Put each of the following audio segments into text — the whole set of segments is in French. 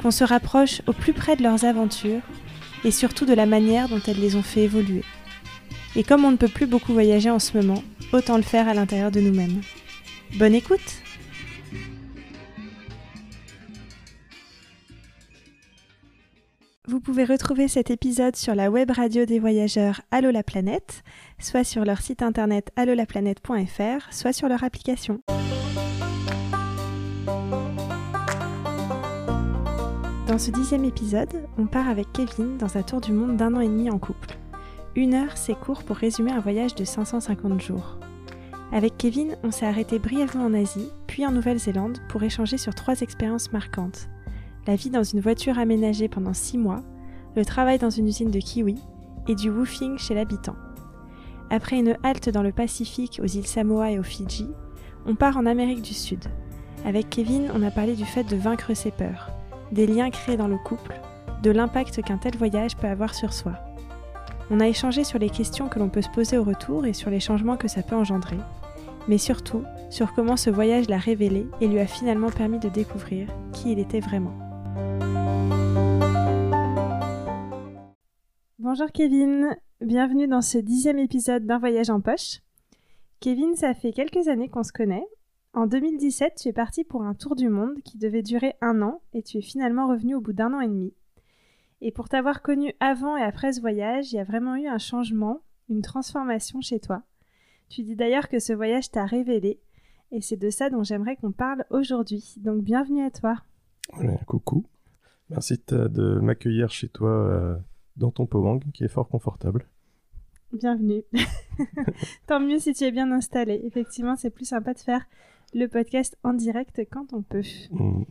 qu'on se rapproche au plus près de leurs aventures et surtout de la manière dont elles les ont fait évoluer. Et comme on ne peut plus beaucoup voyager en ce moment, autant le faire à l'intérieur de nous-mêmes. Bonne écoute Vous pouvez retrouver cet épisode sur la web radio des voyageurs Allo la soit sur leur site internet allolaplanète.fr, soit sur leur application. Dans ce dixième épisode, on part avec Kevin dans un tour du monde d'un an et demi en couple. Une heure, c'est court pour résumer un voyage de 550 jours. Avec Kevin, on s'est arrêté brièvement en Asie, puis en Nouvelle-Zélande pour échanger sur trois expériences marquantes. La vie dans une voiture aménagée pendant six mois, le travail dans une usine de kiwi et du woofing chez l'habitant. Après une halte dans le Pacifique aux îles Samoa et aux Fidji, on part en Amérique du Sud. Avec Kevin, on a parlé du fait de vaincre ses peurs, des liens créés dans le couple, de l'impact qu'un tel voyage peut avoir sur soi. On a échangé sur les questions que l'on peut se poser au retour et sur les changements que ça peut engendrer, mais surtout sur comment ce voyage l'a révélé et lui a finalement permis de découvrir qui il était vraiment. Bonjour Kevin, bienvenue dans ce dixième épisode d'un voyage en poche. Kevin, ça fait quelques années qu'on se connaît en 2017, tu es parti pour un tour du monde qui devait durer un an et tu es finalement revenu au bout d'un an et demi. Et pour t'avoir connu avant et après ce voyage, il y a vraiment eu un changement, une transformation chez toi. Tu dis d'ailleurs que ce voyage t'a révélé et c'est de ça dont j'aimerais qu'on parle aujourd'hui. Donc bienvenue à toi. coucou. Merci de m'accueillir chez toi euh, dans ton Powang qui est fort confortable. Bienvenue. Tant mieux si tu es bien installé. Effectivement, c'est plus sympa de faire le podcast en direct quand on peut. Mm.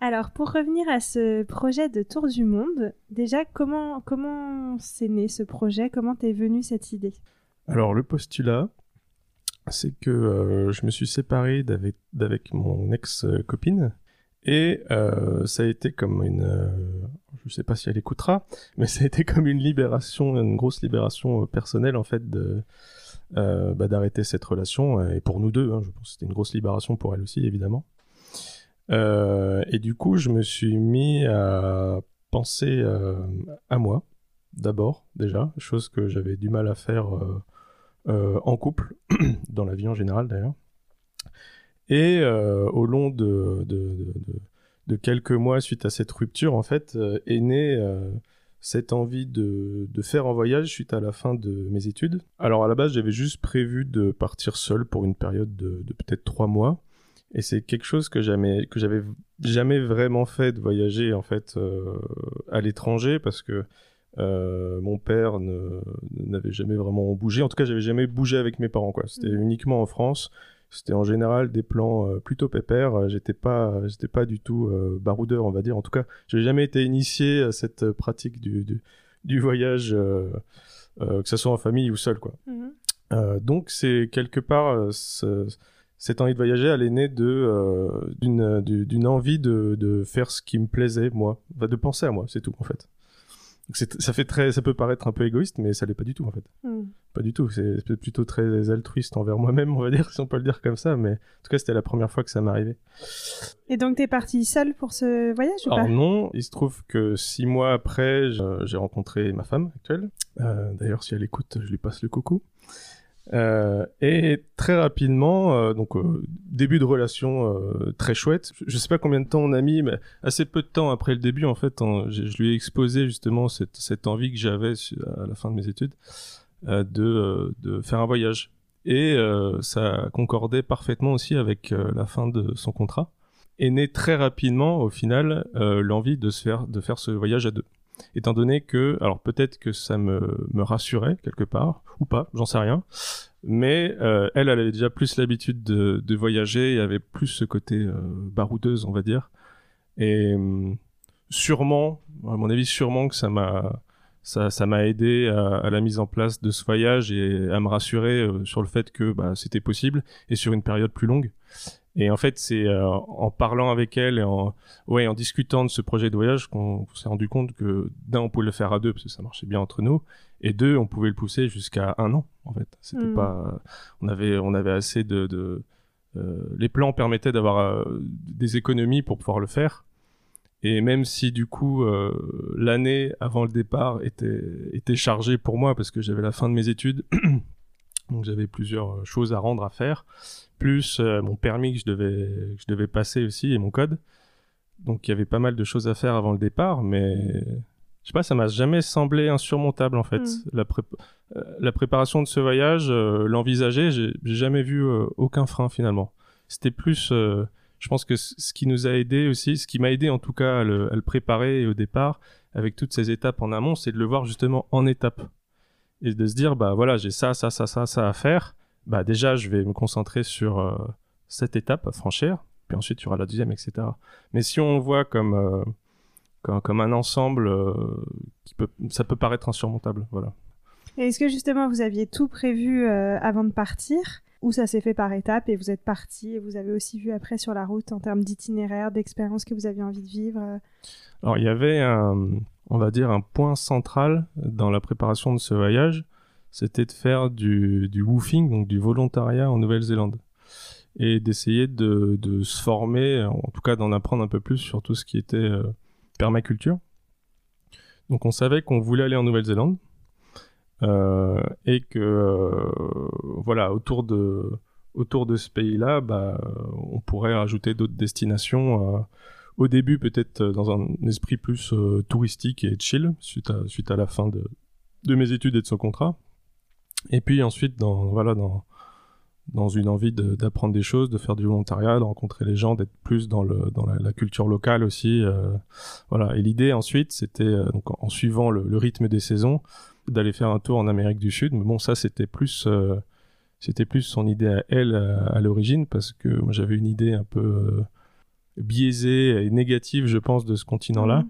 Alors, pour revenir à ce projet de Tour du Monde, déjà, comment comment c'est né ce projet? Comment t'es venue cette idée? Alors, le postulat, c'est que euh, je me suis séparé d'avec mon ex-copine. Et euh, ça a été comme une, euh, je sais pas si elle écoutera, mais ça a été comme une libération, une grosse libération personnelle en fait de, euh, bah, d'arrêter cette relation, euh, et pour nous deux, hein, je pense c'était une grosse libération pour elle aussi, évidemment. Euh, et du coup, je me suis mis à penser à moi, d'abord, déjà, chose que j'avais du mal à faire en couple, dans la vie en général d'ailleurs. Et au long de, de, de, de, quelques mois suite à cette rupture, en fait, est né cette envie de, de, faire un voyage suite à la fin de mes études. Alors à la base, j'avais juste prévu de partir seul pour une période de, de peut-être trois mois. Et c'est quelque chose que j'avais que jamais vraiment fait de voyager en fait euh, à l'étranger parce que euh, mon père n'avait jamais vraiment bougé. En tout cas, j'avais jamais bougé avec mes parents quoi. C'était mmh. uniquement en France. C'était en général des plans euh, plutôt pépères. Euh, j'étais pas, j'étais pas du tout euh, baroudeur, on va dire. En tout cas, j'ai jamais été initié à cette pratique du, du, voyage, que ce soit en famille ou seul, quoi. Mhm. donc c'est quelque part cette envie de voyager, elle est née de d'une d'une envie de, de faire ce qui me plaisait moi, de penser à moi, c'est tout en fait ça fait très, ça peut paraître un peu égoïste, mais ça l'est pas du tout en fait. Hmm. Pas du tout. C'est plutôt très altruiste envers moi-même, on va dire, si on peut le dire comme ça. Mais en tout cas, c'était la première fois que ça m'arrivait. Et donc, t'es parti seul pour ce voyage ou Alors non, il se trouve que six mois après, j'ai rencontré ma femme actuelle. Euh, D'ailleurs, si elle écoute, je lui passe le coucou. Euh, et très rapidement, euh, donc euh, début de relation très chouette. Je, sais pas combien de temps on a mis, mais assez peu de temps après le début, en fait, je, lui ai exposé justement cette, envie que j'avais à la fin de mes études de, faire un voyage. Et ça concordait parfaitement aussi avec la fin de son contrat. Et né très rapidement, au final, l'envie de faire ce voyage à deux étant donné que, alors peut-être que ça me, me rassurait quelque part, ou pas, j'en sais rien, mais euh, elle, elle avait déjà plus l'habitude de, de, voyager et avait plus ce côté euh, baroudeuse, on va dire. Et hum, sûrement, à mon avis, sûrement que ça m'a ça, ça m'a aidé à, la mise en place de ce voyage et à me rassurer euh, sur le fait que bah, c'était possible et sur une période plus longue. Et en fait, c'est euh, en parlant avec elle et en, ouais, en discutant de ce projet de voyage qu'on s'est rendu compte que d'un, on pouvait le faire à deux parce que ça marchait bien entre nous, et deux, on pouvait le pousser jusqu'à un an. En fait, c'était hmm. pas, on avait, on avait assez de, de euh, les plans permettaient d'avoir des économies pour pouvoir le faire. Et même si du coup euh, l'année avant le départ était, était chargée pour moi parce que j'avais la fin de mes études, donc j'avais plusieurs euh, choses à rendre à faire, plus euh, mon permis que je devais, je devais passer aussi et mon code. Donc il y avait pas mal de choses à faire avant le départ, mais je sais pas, ça m'a jamais semblé insurmontable en fait. Hmm. La, la, préparation de ce voyage, l'envisager, j'ai jamais vu aucun frein finalement. C'était plus je pense que ce qui nous a aidé aussi, ce qui m'a aidé en tout cas à le, préparer au départ, avec toutes ces étapes en amont, c'est de le voir justement en étapes. Et de se dire, bah voilà, j'ai ça, ça, ça, ça, ça à faire. Bah déjà, je vais me concentrer sur euh, cette étape à franchir, puis ensuite il y aura la deuxième, etc. Mais si on voit comme, euh, comme, un ensemble, euh, qui peut, ça peut paraître insurmontable. Voilà. est-ce que justement vous aviez tout prévu avant de partir? Ou ça s'est fait par étapes et vous êtes parti et vous avez aussi vu après sur la route en termes d'itinéraire, d'expérience que vous aviez envie de vivre Alors il y avait un, on va dire un point central dans la préparation de ce voyage, c'était de faire du, woofing, donc du volontariat en Nouvelle-Zélande et d'essayer de, de, se former, en tout cas d'en apprendre un peu plus sur tout ce qui était euh, permaculture. Donc on savait qu'on voulait aller en Nouvelle-Zélande. Euh, et que euh, voilà autour de autour de ce pays-là, bah, on pourrait rajouter d'autres destinations. Euh, au début, peut-être dans un esprit plus touristique et chill, suite à, suite à la fin de, mes études et de ce contrat. Et puis ensuite, dans, voilà, dans, dans une envie d'apprendre des choses, de faire du volontariat, de rencontrer les gens, d'être plus dans, le, dans la, culture locale aussi. voilà. Et l'idée ensuite, c'était, donc en, suivant le, rythme des saisons, d'aller faire un tour en Amérique du Sud. Mais bon, ça, c'était plus, euh, c'était plus son idée à elle à, l'origine, parce que j'avais une idée un peu euh, biaisée et négative, je pense, de ce continent-là. Mhm.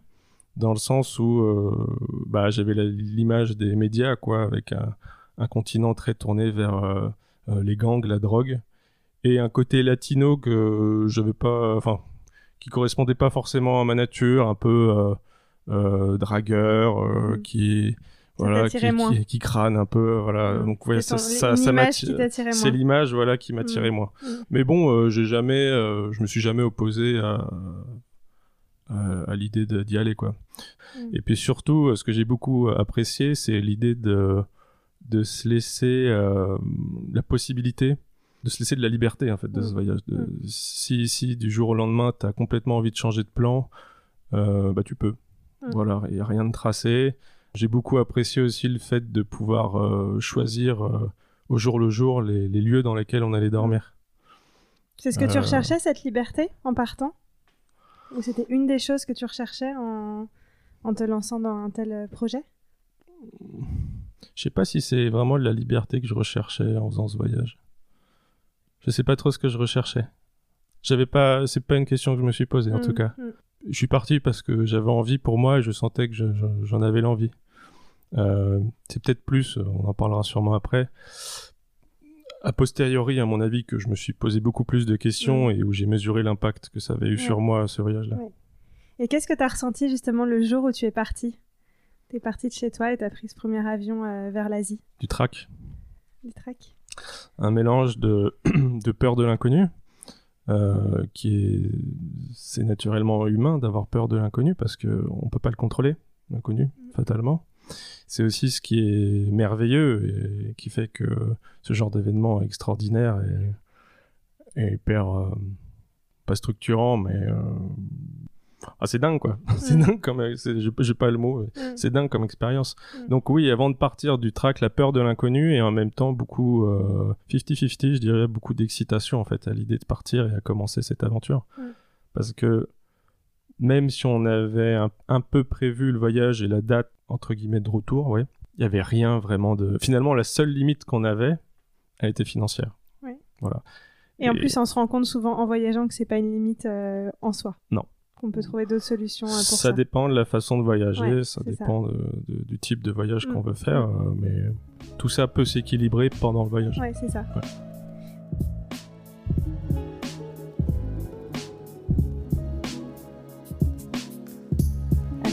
Dans le sens où euh, bah, j'avais l'image des médias, quoi, avec un, un continent très tourné vers les gangs, la drogue, et un côté latino que je veux pas, enfin, qui correspondait pas forcément à ma nature, un peu dragueur, mhm. qui voilà, qui, qui, qui, crâne un peu, voilà. Mm. Donc ouais, ça, ça, ça C'est l'image, voilà, qui m'attirait mm. moi. Mm. Mais bon, euh, j'ai jamais, euh, je me suis jamais opposé à, à, l'idée d'y aller, quoi. Et puis surtout, ce que j'ai beaucoup apprécié, c'est l'idée de de se laisser euh, la possibilité de se laisser de la liberté en fait de ce voyage. De, si, si du jour au lendemain tu as complètement envie de changer de plan, bah tu peux. Voilà, il y a rien de tracé. J'ai beaucoup apprécié aussi le fait de pouvoir euh, choisir euh, au jour le jour les, lieux dans lesquels on allait dormir. C'est ce que tu euh. recherchais, cette liberté, en partant? Ou c'était une des choses que tu recherchais en, en te lançant dans un tel projet? Je sais pas si c'est vraiment la liberté que je recherchais en faisant ce voyage. Je sais pas trop ce que je recherchais. J'avais pas, c'est pas une question que je me suis posée en tout mmh, cas. Mmh. Je suis parti parce que j'avais envie pour moi et je sentais que j'en avais l'envie. Euh, c'est peut-être plus, on en parlera sûrement après. A posteriori, à mon avis, que je me suis posé beaucoup plus de questions et où j'ai mesuré l'impact que ça avait eu sur moi, ce voyage-là. Et qu'est-ce que tu as ressenti justement le jour où tu es parti? Tu es parti de chez toi et tu as pris ce premier avion euh, vers l'Asie? Du trac. Du trac. Un mélange de, de peur de l'inconnu, euh, qui est c'est naturellement humain d'avoir peur de l'inconnu parce que on peut pas le contrôler l'inconnu mm. fatalement c'est aussi ce qui est merveilleux et qui fait que ce genre d'événement extraordinaire et, hyper euh, pas structurant mais euh, ah, c'est dingue quoi. C'est dingue comme j'ai pas le mot c'est dingue comme expérience. Donc oui avant de partir du track la peur de l'inconnu et en même temps beaucoup 50-50 euh, je dirais beaucoup d'excitation en fait à l'idée de partir et à commencer cette aventure. Parce que même si on avait un, peu prévu le voyage et la date entre guillemets de retour, ouais, il y avait rien vraiment de. Finalement, la seule limite qu'on avait, elle était financière. Oui. Voilà. Et, en plus, on se rend compte souvent en voyageant que c'est pas une limite euh, en soi. Non. qu'on peut trouver d'autres solutions pour ça. Ça dépend de la façon de voyager, Ouais, ça dépend de- de- du type de voyage Mm. qu'on veut faire, euh, mais tout ça peut s'équilibrer pendant le voyage. Ouais, c'est ça. Ouais.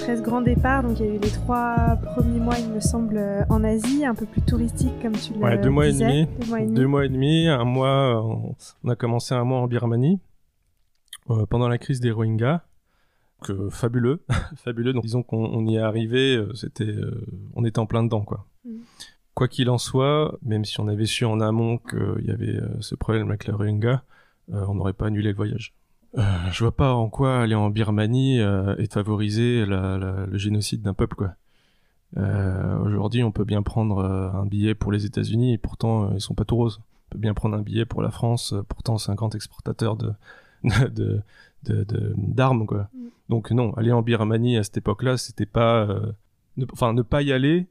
Après ce grand départ, donc il y a eu les trois premiers mois, il me semble, euh, en Asie, un peu plus touristique comme tu le Ouais, deux mois et disais. demi. Deux mois et demi. Deux mois et demi, un mois, on, on a commencé un mois en Birmanie euh, pendant la crise des Rohingyas. Que fabuleux, fabuleux. Donc disons qu'on on y est arrivé, euh, c'était, euh, on était en plein dedans quoi. Mm. Quoi qu'il en soit, même si on avait su en amont qu'il y avait euh, ce problème avec les Rohingyas, euh, on n'aurait pas annulé le voyage. Euh, je vois pas en quoi aller en Birmanie euh, et favoriser la- la- le génocide d'un peuple quoi. Euh, Aujourd'hui, on peut bien prendre euh, un billet pour les États-Unis et pourtant ils sont pas tout roses. On peut bien prendre un billet pour la France, pourtant c'est un grand exportateur de d'armes quoi. Mm. Donc non, aller en Birmanie à cette époque-là, c'était pas, ne- enfin ne pas y aller.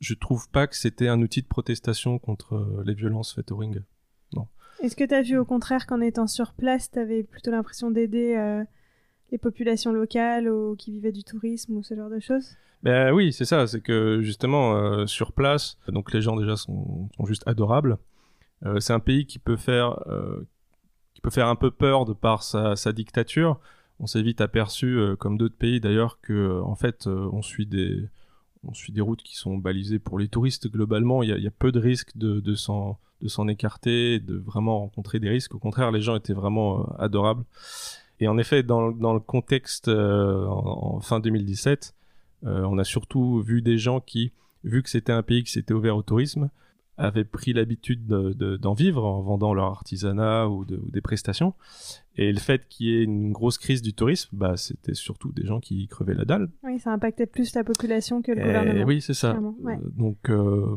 Je trouve pas que c'était un outil de protestation contre les violences faites au ring. Est-ce que tu as vu au contraire qu'en étant sur place, tu avais plutôt l'impression d'aider euh, les populations locales ou qui vivaient du tourisme ou ce genre de choses? Ben oui, c'est ça, c'est que justement euh, sur place, donc les gens déjà sont, juste adorables. Euh, c'est un pays qui peut faire qui peut faire un peu peur de par sa, dictature. On s'est vite aperçu, comme d'autres pays d'ailleurs, que en fait on suit des on suit des routes qui sont balisées pour les touristes globalement. Il y y a peu de risques de, de s'en de s'en écarter, de vraiment rencontrer des risques. Au contraire, les gens étaient vraiment euh, adorables. Et en effet, dans, le contexte euh, en, en fin 2017, euh, on a surtout vu des gens qui, vu que c'était un pays qui s'était ouvert au tourisme, avaient pris l'habitude de- de- d'en vivre en vendant leur artisanat ou, de- ou des prestations. Et le fait qu'il y ait une grosse crise du tourisme, bah, c'était surtout des gens qui crevaient la dalle. Oui, ça impactait plus la population que le Eh gouvernement. oui, c'est ça. ouais. Euh, Donc, euh,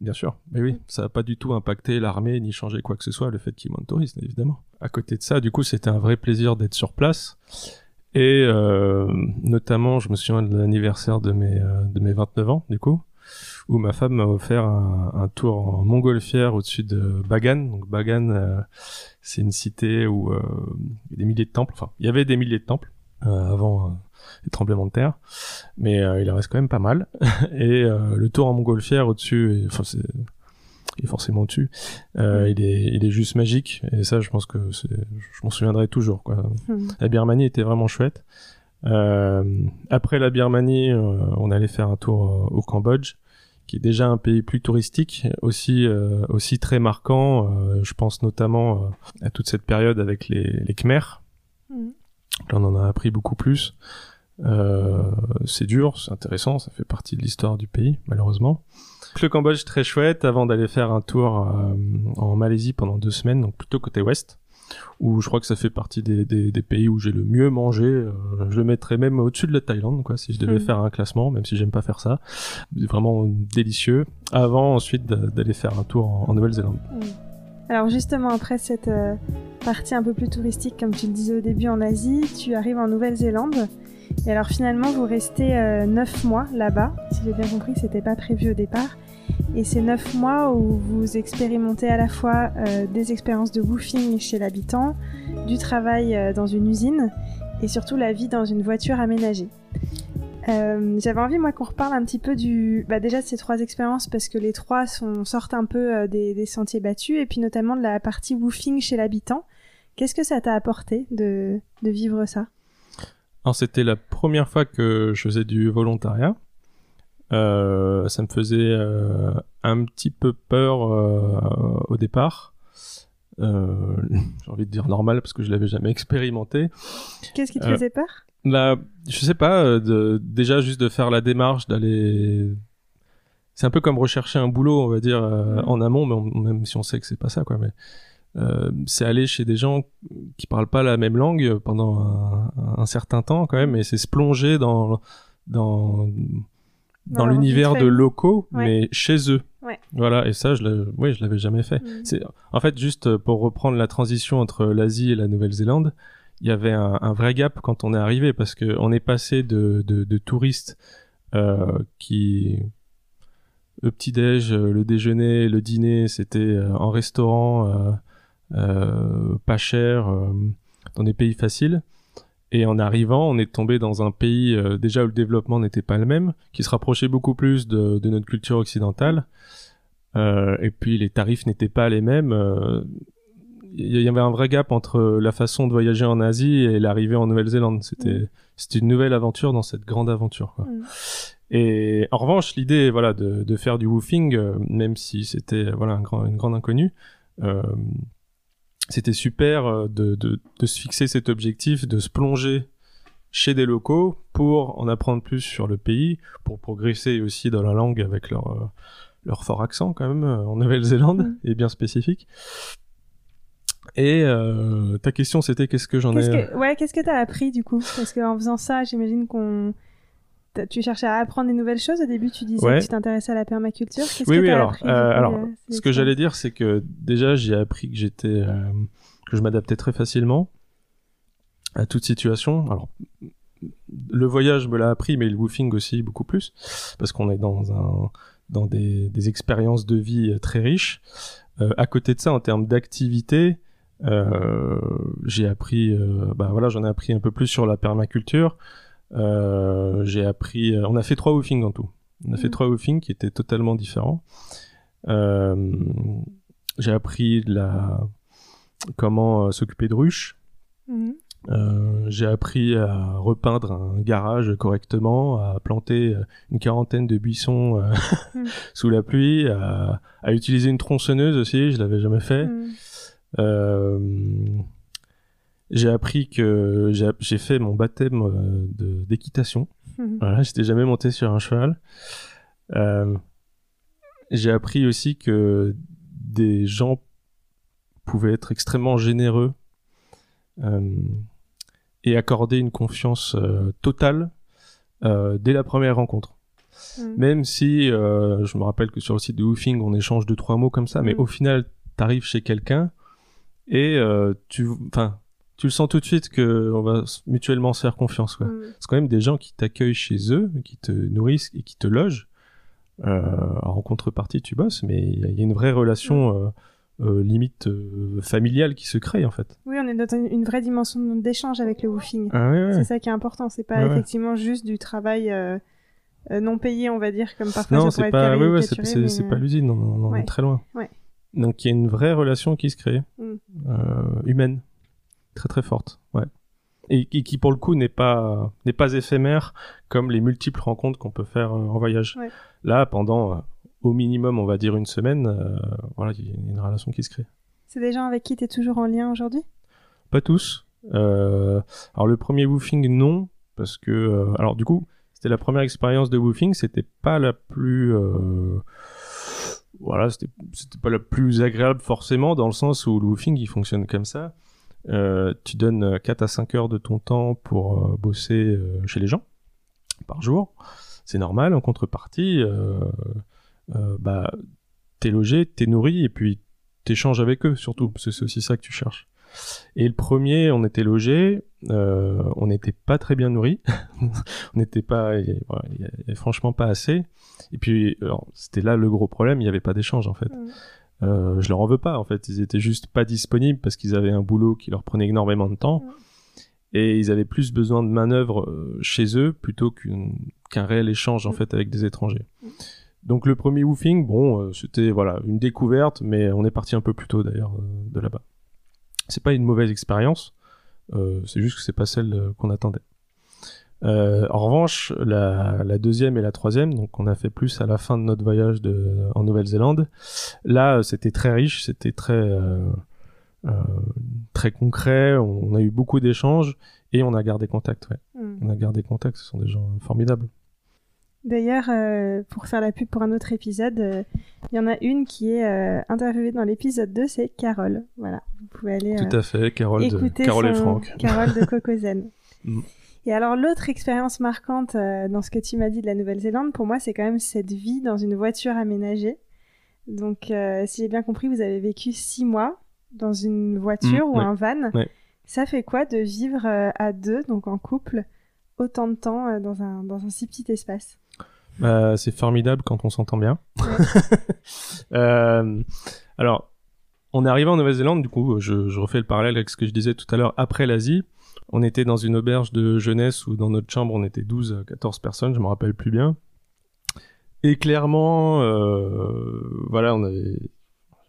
bien sûr. Mais oui, ça n'a pas du tout impacté l'armée ni changé quoi que ce soit, le fait qu'il y ait moins de touristes, évidemment. À côté de ça, du coup, c'était un vrai plaisir d'être sur place. Et euh, notamment, je me souviens de l'anniversaire de mes, euh, de mes 29 ans, du coup, où ma femme m'a offert un, un tour en montgolfière au-dessus de Bagan. Donc Bagan, euh, c'est une cité où euh, il y a des milliers de temples. Enfin, il y avait des milliers de temples euh, avant les tremblements de terre, mais il en reste quand même pas mal. Et le tour en montgolfière au-dessus, est- enfin c'est est forcément au-dessus. Euh, il est il est juste magique et ça je pense que je m'en souviendrai toujours quoi. Hmm. La Birmanie était vraiment chouette. Euh, après la Birmanie, euh, on allait faire un tour au Cambodge, qui est déjà un pays plus touristique, aussi euh, aussi très marquant. Euh, je pense notamment euh, à toute cette période avec les, les Khmers. Là, on en a appris beaucoup plus. C'est dur, c'est intéressant, ça fait partie de l'histoire du pays, malheureusement. Le Cambodge, très chouette, avant d'aller faire un tour en Malaisie pendant deux semaines, donc plutôt côté ouest, où je crois que ça fait partie des, des, des pays où j'ai le mieux mangé. euh, je le mettrais même au-dessus de la Thaïlande, quoi, si je devais Mhm. faire un classement, même si j'aime pas faire ça. Vraiment délicieux. Avant, ensuite, d'a- d'aller faire un tour en, en Nouvelle-Zélande. Alors justement, après cette euh, partie un peu plus touristique, comme tu le disais au début en Asie, tu arrives en Nouvelle-Zélande. Et alors finalement, vous restez euh, neuf mois là-bas. Si j'ai bien compris, c'était pas prévu au départ. Et c'est neuf mois où vous expérimentez à la fois euh, des expériences de woofing chez l'habitant, du travail euh, dans une usine et surtout la vie dans une voiture aménagée. Euh, J'avais envie, moi, qu'on reparle un petit peu du, bah, déjà de ces trois expériences parce que les trois sortent un peu des, sentiers battus et puis notamment de la partie woofing chez l'habitant. Qu'est-ce que ça t'a apporté de, de vivre ça? C'était la première fois que je faisais du volontariat. Euh, ça me faisait euh, un petit peu peur euh, au départ. Euh, J'ai envie de dire normal parce que je l'avais jamais expérimenté. Qu'est-ce qui te Euh, faisait peur? Là, je sais pas, euh, de, déjà juste de faire la démarche d'aller. C'est un peu comme rechercher un boulot, on va dire, euh, Mhm. en amont, mais on- même si on sait que c'est pas ça, quoi. Mais euh, c'est aller chez des gens qui parlent pas la même langue pendant un, un certain temps, quand même, et c'est se plonger dans dans dans, l'univers de locaux, Ouais. mais chez eux. Ouais. Voilà, et ça, je oui, l'avais jamais fait. C'est en fait juste pour reprendre la transition entre l'Asie et la Nouvelle-Zélande, il y avait un, un vrai gap quand on est arrivé parce que on est passé de, de, de touristes euh, qui le petit déj, le déjeuner, le dîner, c'était euh, en restaurant, euh, euh, pas cher, euh, dans des pays faciles, Et en arrivant, on est tombé dans un pays euh, déjà où le développement n'était pas le même, qui se rapprochait beaucoup plus de, de notre culture occidentale. Euh, et puis les tarifs n'étaient pas les mêmes. Euh, Il y avait un vrai gap entre la façon de voyager en Asie et l'arrivée en Nouvelle-Zélande. C'était Mm. c'était une nouvelle aventure dans cette grande aventure. Quoi. Mm. Et en revanche, l'idée voilà de, de faire du woofing, euh, même si c'était voilà un grand, une grande inconnue, euh, c'était super euh, de, de, de se fixer cet objectif, de se plonger chez des locaux pour en apprendre plus sur le pays, pour progresser aussi dans la langue avec leur, euh, leur fort accent quand même euh, en Nouvelle-Zélande Mm. et bien spécifique. Et euh, ta question c'était qu'est-ce que j'en ai... Que, ouais, qu'est-ce que t'as appris du coup? Parce qu'en faisant ça, j'imagine qu'on. Tu cherchais à apprendre des nouvelles choses. Au début, tu disais Ouais. que tu t'intéressais à la permaculture. Oui, que oui, t'as alors, appris euh, alors, Ce que j'allais dire, c'est que déjà, j'ai appris que j'étais, euh, que je m'adaptais très facilement à toute situation. Alors, le voyage me l'a appris, mais le woofing aussi beaucoup plus, parce qu'on est dans un, dans des, des expériences de vie euh, très riches. Euh, à côté de ça, en termes d'activité, euh, j'ai appris, euh, bah voilà, j'en ai appris un peu plus sur la permaculture. Euh, j'ai appris, on a fait trois woofings en tout. On a fait Mhm. trois woofings qui étaient totalement différents. Euh, j'ai appris de la comment euh, s'occuper de ruches. Mhm. Euh, j'ai appris à repeindre un garage correctement, à planter euh, une quarantaine de buissons euh, Mm. sous la pluie, à, à utiliser une tronçonneuse aussi, je l'avais jamais fait. Mhm. Euh, j'ai appris que j'ai fait mon baptême euh, d'équitation. Mhm. Voilà, j'étais jamais monté sur un cheval. Euh, j'ai appris aussi que des gens pouvaient être extrêmement généreux euh, et accorder une confiance euh, totale dès la première rencontre. Mhm. Même si, je me rappelle que sur le site de Woofing, on échange deux trois mots comme ça, mais Mm. au final, t'arrives chez quelqu'un et tu, enfin, tu le sens tout de suite que on va mutuellement se faire confiance, quoi. Mhm. C'est quand même des gens qui t'accueillent chez eux, qui te nourrissent et qui te logent. Euh, en contrepartie, tu bosses, mais il y, a- une vraie relation euh, euh, limite familiale qui se crée en fait. Oui, on est dans une, vraie dimension d'échange avec le woofing. Ah ouais, ouais. C'est ça qui est important. C'est pas ouais. effectivement juste du travail non payé, on va dire, comme parfois Non, ça c'est pas, c'est c'est- mais, c'est pas l'usine, on, on en est très loin. Donc il y a une vraie relation qui se crée, Mm. humaine, très très forte, ouais. Et, et qui pour le coup n'est pas n'est pas éphémère comme les multiples rencontres qu'on peut faire euh, en voyage. Ouais. Là, pendant euh, au minimum, on va dire une semaine, euh, voilà, il y a une relation qui se crée. C'est des gens avec qui tu es toujours en lien aujourd'hui? Pas tous. Euh, alors le premier woofing, non, parce que euh, alors du coup, c'était la première expérience de woofing, c'était pas la plus voilà, c'était c'était pas la plus agréable forcément dans le sens où le woofing il fonctionne comme ça. Euh, tu donnes 4 à 5 heures de ton temps pour euh, bosser euh, chez les gens par jour. C'est normal. En contrepartie, euh, euh, bah, t'es logé, t'es nourri et puis t'échanges avec eux surtout, parce que c'est aussi ça que tu cherches. Et le premier, on était logé, euh, on n'était pas très bien nourri, on n'était pas, franchement pas assez. Et puis, c'était là le gros problème, il n'y avait pas d'échange en fait. Mm. Euh, je leur en veux pas en fait, ils étaient juste pas disponibles parce qu'ils avaient un boulot qui leur prenait énormément de temps. Et ils avaient plus besoin de manœuvres euh, chez eux plutôt qu'un réel échange en Mm. fait avec des étrangers. Mm. Donc le premier woofing, bon, euh, c'était voilà une découverte, mais on est parti un peu plus tôt d'ailleurs de là-bas. C'est pas une mauvaise expérience, euh, c'est juste que c'est pas celle qu'on attendait. Euh, en revanche, la, la deuxième et la troisième, donc on a fait plus à la fin de notre voyage de, en Nouvelle-Zélande. Là, euh, c'était très riche, c'était très euh, euh, très concret. On a eu beaucoup d'échanges et on a gardé contact. Ouais. Mm. On a gardé contact. Ce sont des gens formidables. D'ailleurs, pour faire la pub pour un autre épisode, il y en a une qui est interviewée dans l'épisode 2, c'est Carole. Voilà, vous pouvez aller Tout à fait, Carole, de, Carole et Franck. Carole de Cocozen. Et alors l'autre expérience marquante euh, dans ce que tu m'as dit de la Nouvelle-Zélande, pour moi, c'est quand même cette vie dans une voiture aménagée. Donc, euh, si j'ai bien compris, vous avez vécu six mois dans une voiture Mm, ou ouais. un van. Ouais. Ça fait quoi de vivre euh, à deux, donc en couple, autant de temps dans, un, dans un si petit espace? Bah, c'est formidable quand on s'entend bien. Alors, on est arrivé en Nouvelle-Zélande, du coup, je, je refais le parallèle avec ce que je disais tout à l'heure après l'Asie. On était dans une auberge de jeunesse où dans notre chambre on était 12 14 personnes, je me rappelle plus bien. Et clairement, euh, voilà, on avait,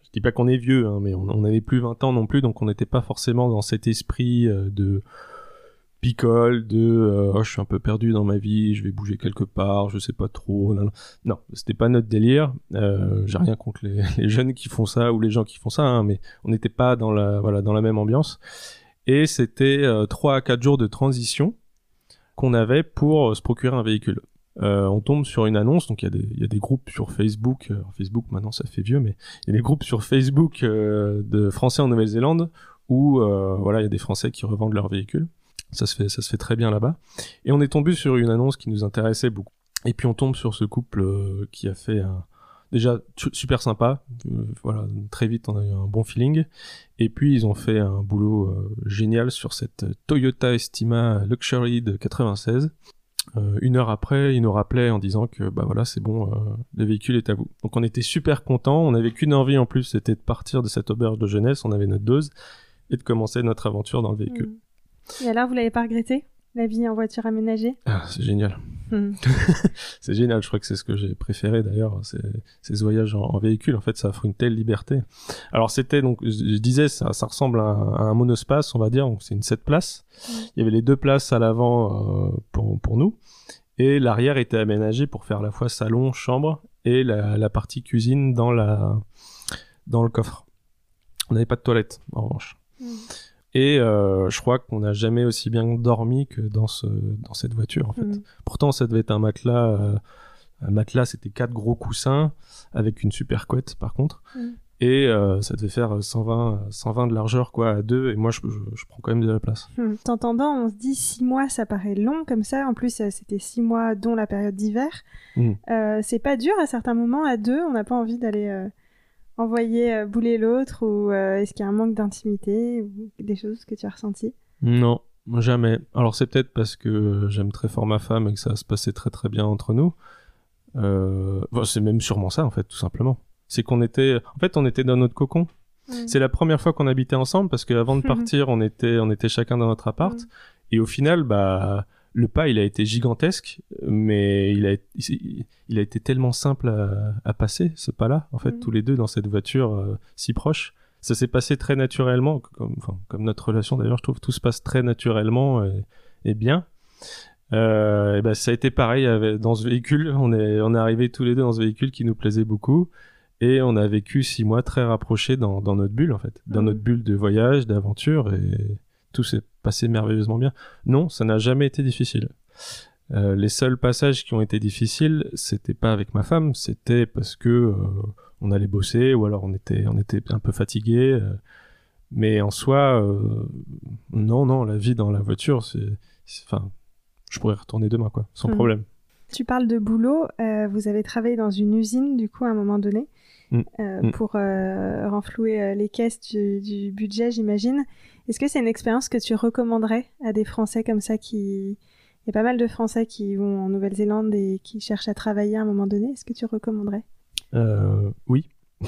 je dis pas qu'on est vieux, hein, mais on n'avait plus 20 ans non plus, donc on n'était pas forcément dans cet esprit euh, de picole, de euh, oh, je suis un peu perdu dans ma vie, je vais bouger quelque part, je sais pas trop. Non, non. non c'était pas notre délire. Euh, J'ai rien contre les, les, jeunes qui font ça ou les gens qui font ça, hein, mais on n'était pas dans la voilà dans la même ambiance. Et c'était euh, 3 à 4 jours de transition qu'on avait pour se procurer un véhicule. Euh, on tombe sur une annonce, donc il y, a des, groupes sur Facebook, euh, Facebook maintenant ça fait vieux, mais il y a des groupes sur Facebook euh, de Français en Nouvelle-Zélande où euh, il y a des Français qui revendent leurs véhicules. Ça se fait, ça se fait très bien là-bas. Et on est tombé sur une annonce qui nous intéressait beaucoup. Et puis on tombe sur ce couple euh, qui a fait un, déjà super sympa. Euh, voilà, très vite on a eu un bon feeling. Et puis ils ont fait un boulot euh, génial sur cette Toyota Estima Luxury de 96. Euh, une heure après, ils nous rappelaient en disant que bah voilà, c'est bon, le véhicule est à vous. Donc on était super contents. On avait qu'une envie en plus, c'était de partir de cette auberge de jeunesse. On avait notre dose et de commencer notre aventure dans le véhicule. Mmh. Et alors, vous l'avez pas regretté? La vie en voiture aménagée ah, C'est génial. Mmh. c'est génial. Je crois que c'est ce que j'ai préféré d'ailleurs. Ces voyages en, en, véhicule, en fait, ça offre une telle liberté. Alors c'était donc, je disais, ça, ça ressemble à un, à un, monospace, on va dire. Donc c'est une 7 places. Mmh. Il y avait les deux places à l'avant euh, pour, pour nous. Et l'arrière était aménagé pour faire à la fois salon, chambre et la, la partie cuisine dans la dans le coffre. On n'avait pas de toilette en revanche. Mmh. Et euh, je crois qu'on n'a jamais aussi bien dormi que dans ce dans cette voiture en fait. Mmh. Pourtant ça devait être un matelas euh, un matelas c'était quatre gros coussins avec une super couette par contre. Mmh. Et euh, ça devait faire 120 120 de largeur quoi à deux et moi je, je, je prends quand même de la place. Mmh. T'entendant, on se dit six mois ça paraît long comme ça. En plus c'était six mois dont la période d'hiver. c'est pas dur à certains moments à deux. On n'a pas envie d'aller envoyer euh, bouler l'autre ou euh, est-ce qu'il y a un manque d'intimité ou des choses que tu as ressenties? Non, jamais. Alors c'est peut-être parce que j'aime très fort ma femme et que ça se passait très très bien entre nous. Euh... Bon, c'est même sûrement ça en fait, tout simplement. C'est qu'on était, en fait, on était dans notre cocon. Mmh. C'est la première fois qu'on habitait ensemble parce qu'avant de partir, on était, on était chacun dans notre appart. Mmh. Et au final, bah, le pas, il a été gigantesque, mais il a, il a été tellement simple à, à passer, ce pas-là, en fait, mmh. tous les deux dans cette voiture euh, si proche. Ça s'est passé très naturellement, comme, notre relation d'ailleurs, je trouve, tout se passe très naturellement et, et bien. Euh, et ben, ça a été pareil avec, dans ce véhicule, on est, on est arrivés tous les deux dans ce véhicule qui nous plaisait beaucoup. Et on a vécu six mois très rapprochés dans, dans notre bulle, en fait. Dans mmh. notre bulle de voyage, d'aventure, et tout s'est passé merveilleusement bien. Non, ça n'a jamais été difficile. Euh, les seuls passages qui ont été difficiles, c'était pas avec ma femme, c'était parce que euh, on allait bosser ou alors on était on était un peu fatigué. Euh, mais en soi, non non, la vie dans la voiture, c'est enfin, je pourrais retourner demain quoi, sans mmh. problème. Tu parles de boulot, vous avez travaillé dans une usine du coup à un moment donné mmh. mmh. pour renflouer les caisses du, du budget, j'imagine. Est-ce que c'est une expérience que tu recommanderais à des Français comme ça qui il y a pas mal de Français qui vont en Nouvelle-Zélande et qui cherchent à travailler à un moment donné. Est-ce que tu recommanderais? Euh, Oui.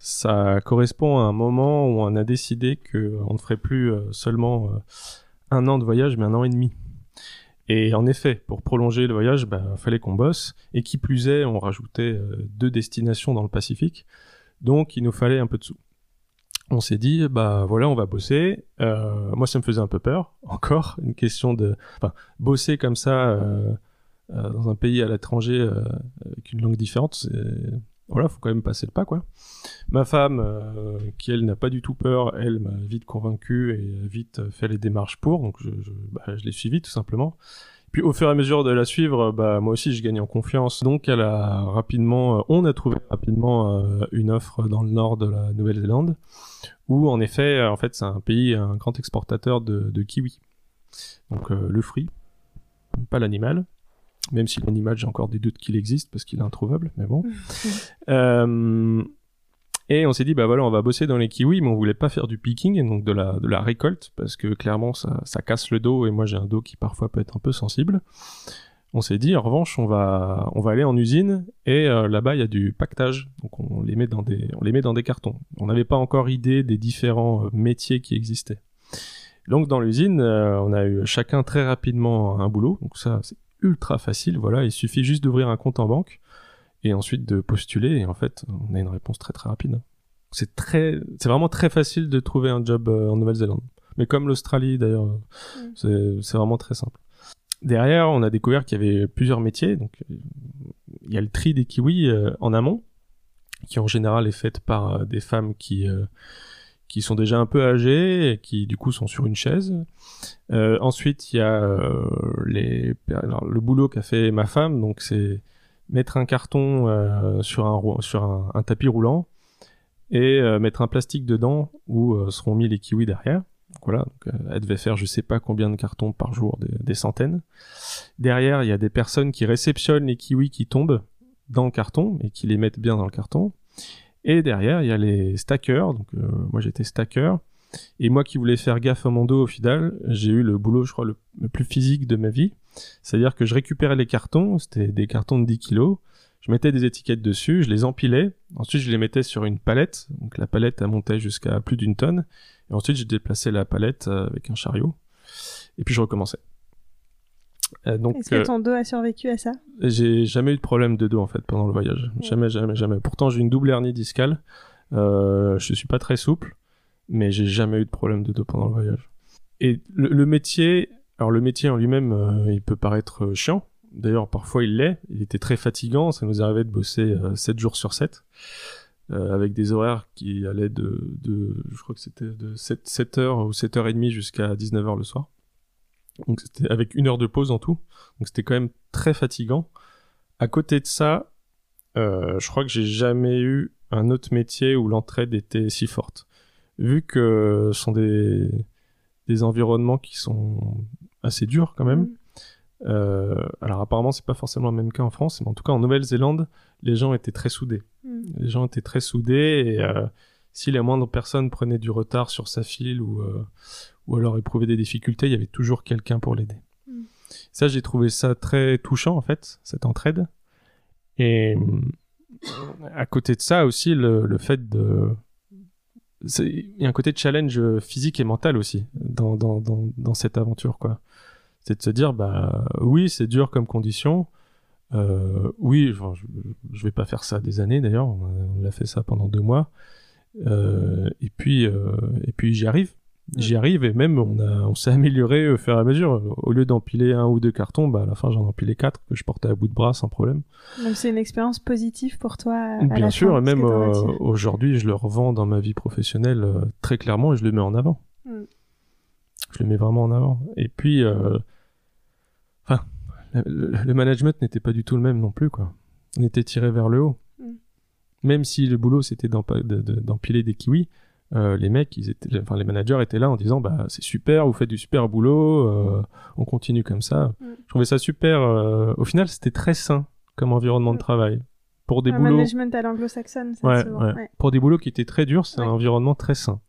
Ça correspond à un moment où on a décidé qu'on ne ferait plus euh, seulement euh, un an de voyage, mais un an et demi. Et en effet, pour prolonger le voyage, il bah, fallait qu'on bosse. Et qui plus est, on rajoutait deux destinations dans le Pacifique. Donc il nous fallait un peu de sous on s'est dit bah voilà on va bosser. Euh, moi ça me faisait un peu peur encore une question de enfin bosser comme ça euh, euh, dans un pays à l'étranger euh, avec une langue différente voilà faut quand même passer le pas quoi. Ma femme euh, qui elle n'a pas du tout peur elle m'a vite convaincu et vite fait les démarches pour donc je, je, bah, je l'ai suivi tout simplement puis au fur et à mesure de la suivre, bah moi aussi je gagne en confiance. Donc elle a rapidement, euh, on a trouvé rapidement euh, une offre dans le nord de la Nouvelle-Zélande, où en effet, euh, en fait c'est un pays, un grand exportateur de, de kiwi. Donc euh, le fruit, pas l'animal. Même si l'animal, j'ai encore des doutes qu'il existe parce qu'il est introuvable, mais bon. euh, et on s'est dit, bah voilà, on va bosser dans les kiwis, mais on voulait pas faire du picking, donc de la, récolte, parce que clairement, ça, casse le dos, et moi j'ai un dos qui parfois peut être un peu sensible. On s'est dit, en revanche, on va, aller en usine, et euh, là-bas, il y a du pactage, donc on les met dans des, on les met dans des cartons. On n'avait pas encore idée des différents euh, métiers qui existaient. Donc dans l'usine, euh, on a eu chacun très rapidement un boulot. Donc ça, c'est ultra facile. Voilà, il suffit juste d'ouvrir un compte en banque et ensuite de postuler. Et en fait, on a une réponse très très rapide. C'est très, c'est vraiment très facile de trouver un job euh, en Nouvelle-Zélande. Mais comme l'Australie d'ailleurs, Mm. c'est c'est vraiment très simple. Derrière, on a découvert qu'il y avait plusieurs métiers. Donc, il y a le tri des kiwis euh, en amont, qui en général est fait par euh, des femmes qui euh, qui sont déjà un peu âgées et qui du coup sont sur une chaise. Ensuite, il y a les alors, le boulot qu'a fait ma femme, donc c'est mettre un carton euh, sur un tapis roulant et euh, mettre un plastique dedans où euh, seront mis les kiwis derrière. Voilà, elle devait faire je sais pas combien de cartons par jour, des, centaines. Derrière, il y a des personnes qui réceptionnent les kiwis qui tombent dans le carton et qui les mettent bien dans le carton. Et derrière, il y a les stackers. Donc moi j'étais stacker. Et moi qui voulais faire gaffe à mon dos au final, j'ai eu le boulot, je crois, le plus physique de ma vie. C'est-à-dire que je récupérais les cartons, c'était des cartons de 10 kilos. Je mettais des étiquettes dessus, je les empilais. Ensuite, je les mettais sur une palette. Donc la palette, elle montait jusqu'à plus d'une tonne. Et ensuite, je déplaçais la palette euh, avec un chariot. Et puis, je recommençais. Euh, donc, Est-ce que euh, ton dos a survécu à ça? j'ai jamais eu de problème de dos en fait pendant le voyage. Ouais. Jamais, jamais, jamais. Pourtant, j'ai une double hernie discale. Euh, je suis pas très souple, mais j'ai jamais eu de problème de dos pendant le voyage. Et le, le métier, alors le métier en lui-même, euh, il peut paraître euh, chiant. D'ailleurs, parfois il l'est. Il était très fatigant. Ça nous arrivait de bosser euh, 7 jours sur 7. euh, avec des horaires qui allaient de, de je crois que c'était de 7, 7h ou 7h30 jusqu'à 19h le soir. Donc c'était avec une heure de pause en tout. Donc c'était quand même très fatigant. À côté de ça, euh, je crois que j'ai jamais eu un autre métier où l'entraide était si forte. Vu que ce sont des, des environnements qui sont assez durs quand même. Mm. Euh, alors apparemment c'est pas forcément le même cas en France, mais en tout cas en Nouvelle-Zélande, les gens étaient très soudés. Mm. Les gens étaient très soudés et euh, si la moindre personne prenait du retard sur sa file ou, euh, ou alors éprouvait des difficultés, il y avait toujours quelqu'un pour l'aider. Mm. Ça, j'ai trouvé ça très touchant en fait, cette entraide. Et à côté de ça aussi, le, le fait de... Il y a un côté challenge physique et mental aussi dans, dans, dans, cette aventure, quoi. C'est de se dire, bah oui, c'est dur comme condition. Euh, oui, je, je vais pas faire ça des années d'ailleurs. On on a fait ça pendant deux mois. Euh, et puis, euh, et puis j'y arrive. J'y arrive et même on a, on s'est amélioré au fur et à mesure. Au lieu d'empiler un ou deux cartons, bah à la fin j'en empilais quatre que je portais à bout de bras sans problème. Donc c'est une expérience positive pour toi à Bien la sûr, fin, et même euh, aujourd'hui je le revends dans ma vie professionnelle euh, très clairement et je le mets en avant. Mm. Je le mets vraiment en avant. Et puis, euh, enfin, le, le management n'était pas du tout le même non plus quoi. On était tiré vers le haut. Mm. Même si le boulot c'était d'empiler des kiwis, euh, les mecs, ils étaient, enfin les managers étaient là en disant bah c'est super, vous faites du super boulot, euh, on continue comme ça. Mm. Je trouvais ça super. euh, au final, c'était très sain comme environnement de Mm. travail pour des Un boulots. management à l'anglo-saxonne, ça, Ouais, souvent. ouais. ouais. Pour des boulots qui étaient très durs, c'est un environnement très sain.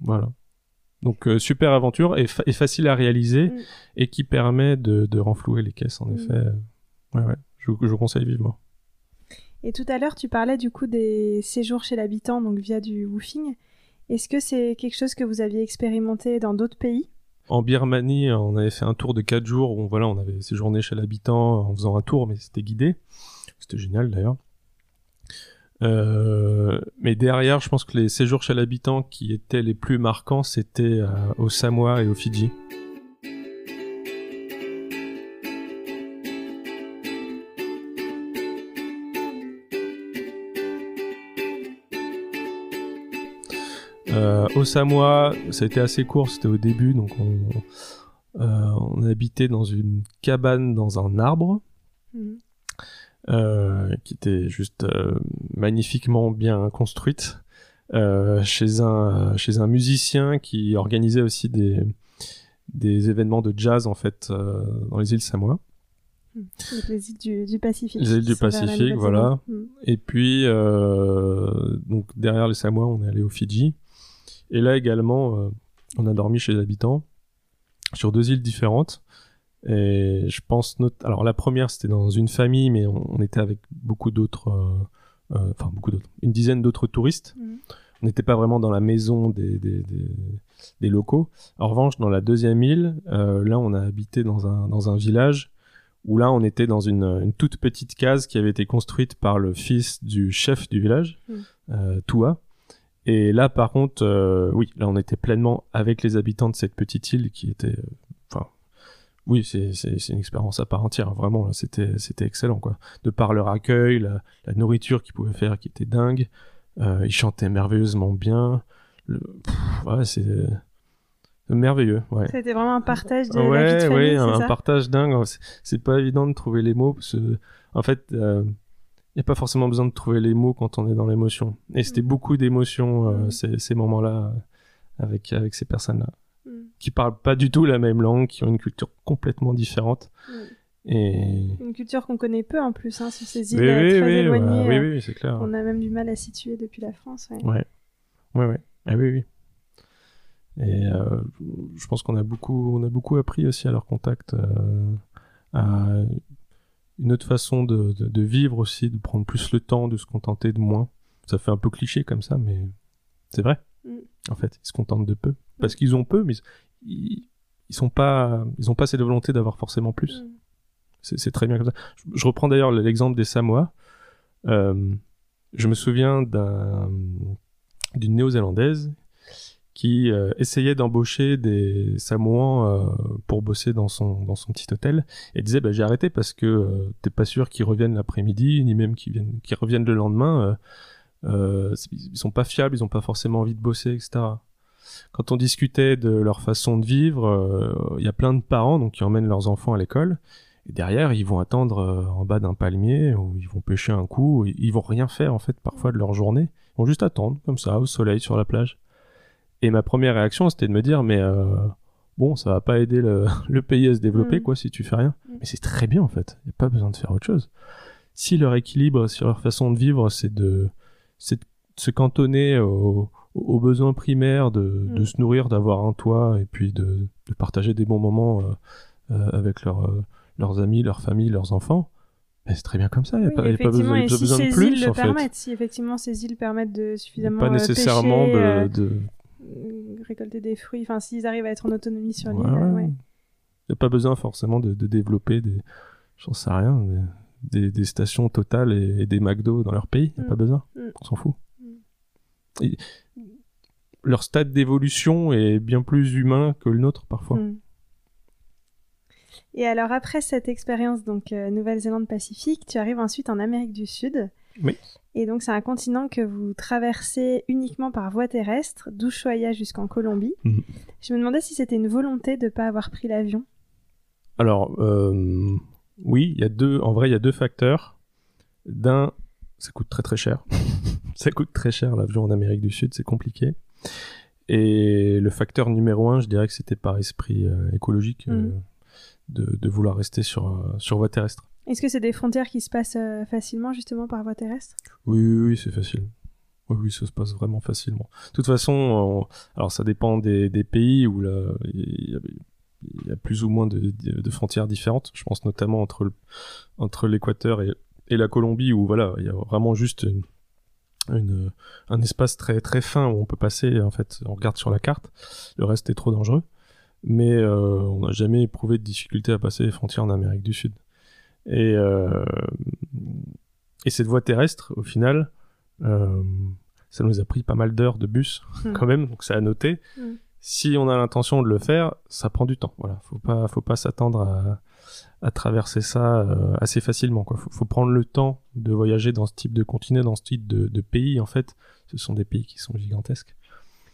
Voilà. Donc super aventure et, fa- et facile à réaliser Mm. et qui permet de, de renflouer les caisses en effet. Ouais ouais, je, je vous conseille vivement. Et tout à l'heure, tu parlais du coup des séjours chez l'habitant, donc via du woofing. Est-ce que c'est quelque chose que vous aviez expérimenté dans d'autres pays? En Birmanie, on avait fait un tour de 4 jours où voilà, on avait séjourné chez l'habitant en faisant un tour, mais c'était guidé. C'était génial d'ailleurs. Euh, mais derrière, je pense que les séjours chez l'habitant qui étaient les plus marquants, c'était euh, au Samoa et au Fidji. Samoa, ça a été assez court, c'était au début, donc on, euh, on habitait dans une cabane dans un arbre, Mhm. euh, qui était juste euh, magnifiquement bien construite, chez un chez un musicien qui organisait aussi des des événements de jazz en fait dans les îles Samoa. Donc les îles du, du Pacifique. Les îles du Pacifique, voilà. Mhm. Et puis, euh, donc derrière les Samoa, on est allé au Fidji. Et là également, euh, on a dormi chez les habitants sur deux îles différentes. Et je pense, alors la première c'était dans une famille, mais on, on était avec beaucoup d'autres, euh, euh, enfin beaucoup d'autres, une dizaine d'autres touristes. Mhm. On n'était pas vraiment dans la maison des, des, des, des locaux. En revanche, dans la deuxième île, euh, là, on a habité dans un, dans un village où là, on était dans une, une toute petite case qui avait été construite par le fils du chef du village, Mm. euh, Toua. Et là, par contre, euh, oui, là, on était pleinement avec les habitants de cette petite île qui était, euh, enfin, oui, c'est une expérience à part entière. Vraiment, là, c'était excellent, quoi. De par leur accueil, la, la nourriture qu'ils pouvaient faire, qui était dingue. Euh, ils chantaient merveilleusement bien. Le- pff, ouais, c'est merveilleux. Ouais. C'était vraiment un partage de la vie de Ouais, famille, ouais, un, partage dingue. C'est- C'est pas évident de trouver les mots parce que, en fait, n'y a pas forcément besoin de trouver les mots quand on est dans l'émotion. Et c'était Mm. beaucoup d'émotions, euh, Mm. ces, ces moments-là, euh, avec, avec ces personnes-là, Mm. qui parlent pas du tout la même langue, qui ont une culture complètement différente. Mm. Et. Une culture qu'on connaît peu en plus, hein, sur ces îles Oui, euh, oui, très oui, éloignées. oui, oui, c'est clair. On a même du mal à situer depuis la France. ouais. Ouais, ouais, ouais. Ah oui, oui. Et euh, je pense qu'on a beaucoup, on a beaucoup appris aussi à leur contact, euh, à une autre façon de, de, de vivre aussi, de prendre plus le temps, de se contenter de moins. Ça fait un peu cliché comme ça, mais c'est vrai. Mm. En fait, ils se contentent de peu parce qu'ils ont peu, mais ils, ils sont pas, ils ont pas cette volonté d'avoir forcément plus. Mm. C'est très bien comme ça. Je, je reprends d'ailleurs l'exemple des Samoa. Euh, je me souviens d'un- d'une néo-zélandaise qui euh, essayait d'embaucher des Samoans euh, pour bosser dans son, dans son petit hôtel et disait bah, j'ai arrêté parce que euh, t'es pas sûr qu'ils reviennent l'après-midi ni même qu'ils viennent qu'ils reviennent le lendemain ils sont pas fiables ils ont pas forcément envie de bosser etc quand on discutait de leur façon de vivre il y a plein de parents donc qui emmènent leurs enfants à l'école et derrière, ils vont attendre en bas d'un palmier, ou ils vont pêcher un coup, ils vont rien faire en fait parfois de leur journée. Ils vont juste attendre, comme ça, au soleil, sur la plage. Et ma première réaction, c'était de me dire, mais euh, bon, ça va pas aider le, le pays à se développer, Mm. quoi, si tu fais rien. Mm. Mais c'est très bien en fait. Il n'y a pas besoin de faire autre chose. Si leur équilibre, si leur façon de vivre, c'est de, se cantonner aux, aux besoins primaires, de, de Mm. se nourrir, d'avoir un toit, et puis de, de partager des bons moments euh, euh, avec leur, leurs amis, leur famille, leurs enfants, ben, c'est très bien comme ça. Il n'y a Oui, pas, y a pas besoin, et si besoin de ces plus îles le en fait. permettent, si effectivement ces îles permettent de suffisamment Pas nécessairement pêcher, de, de- récolter des fruits, enfin s'ils arrivent à être en autonomie sur l'île, Ouais, euh, ouais. ouais. Il n'y a pas besoin forcément de, de développer des, j'en sais rien, des, des- des stations Total et, et des McDo dans leur pays. Il n'y a Mm. pas besoin. Mm. On s'en fout. Mm. Et leur stade d'évolution est bien plus humain que le nôtre parfois. Mm. Et alors après cette expérience donc euh, Nouvelle-Zélande Pacifique, tu arrives ensuite en Amérique du Sud. Oui. Et donc c'est un continent que vous traversez uniquement par voie terrestre, d'Ushuaia jusqu'en Colombie. Mhm. Je me demandais si c'était une volonté de ne pas avoir pris l'avion. Alors, euh, oui, il y a deux, en vrai, il y a deux facteurs. D'un, ça coûte très très cher. ça coûte très cher l'avion en Amérique du Sud, c'est compliqué. Et le facteur numéro un, je dirais que c'était par esprit euh, écologique euh, Mhm. de, de vouloir rester sur, sur voie terrestre. Est-ce que c'est des frontières qui se passent euh, facilement justement par voie terrestre? Oui, oui, c'est facile. Oui, oui, ça se passe vraiment facilement. De toute façon, on- alors ça dépend des, pays où il y, a, plus ou moins de, frontières différentes. Je pense notamment entre l'Équateur et, la Colombie où voilà, il y a vraiment juste un espace très très fin où on peut passer. En fait, on regarde sur la carte. Le reste est trop dangereux. Mais euh, on n'a jamais éprouvé de difficulté à passer les frontières en Amérique du Sud. Et euh, et cette voie terrestre, au final, euh, ça nous a pris pas mal d'heures de bus Hmm. quand même, donc c'est à noter. Si on a l'intention de le faire, ça prend du temps. Voilà, faut pas, faut pas s'attendre à, à traverser ça euh, assez facilement. Quoi, faut, faut prendre le temps de voyager dans ce type de continent, dans ce type de, de pays. En fait, ce sont des pays qui sont gigantesques.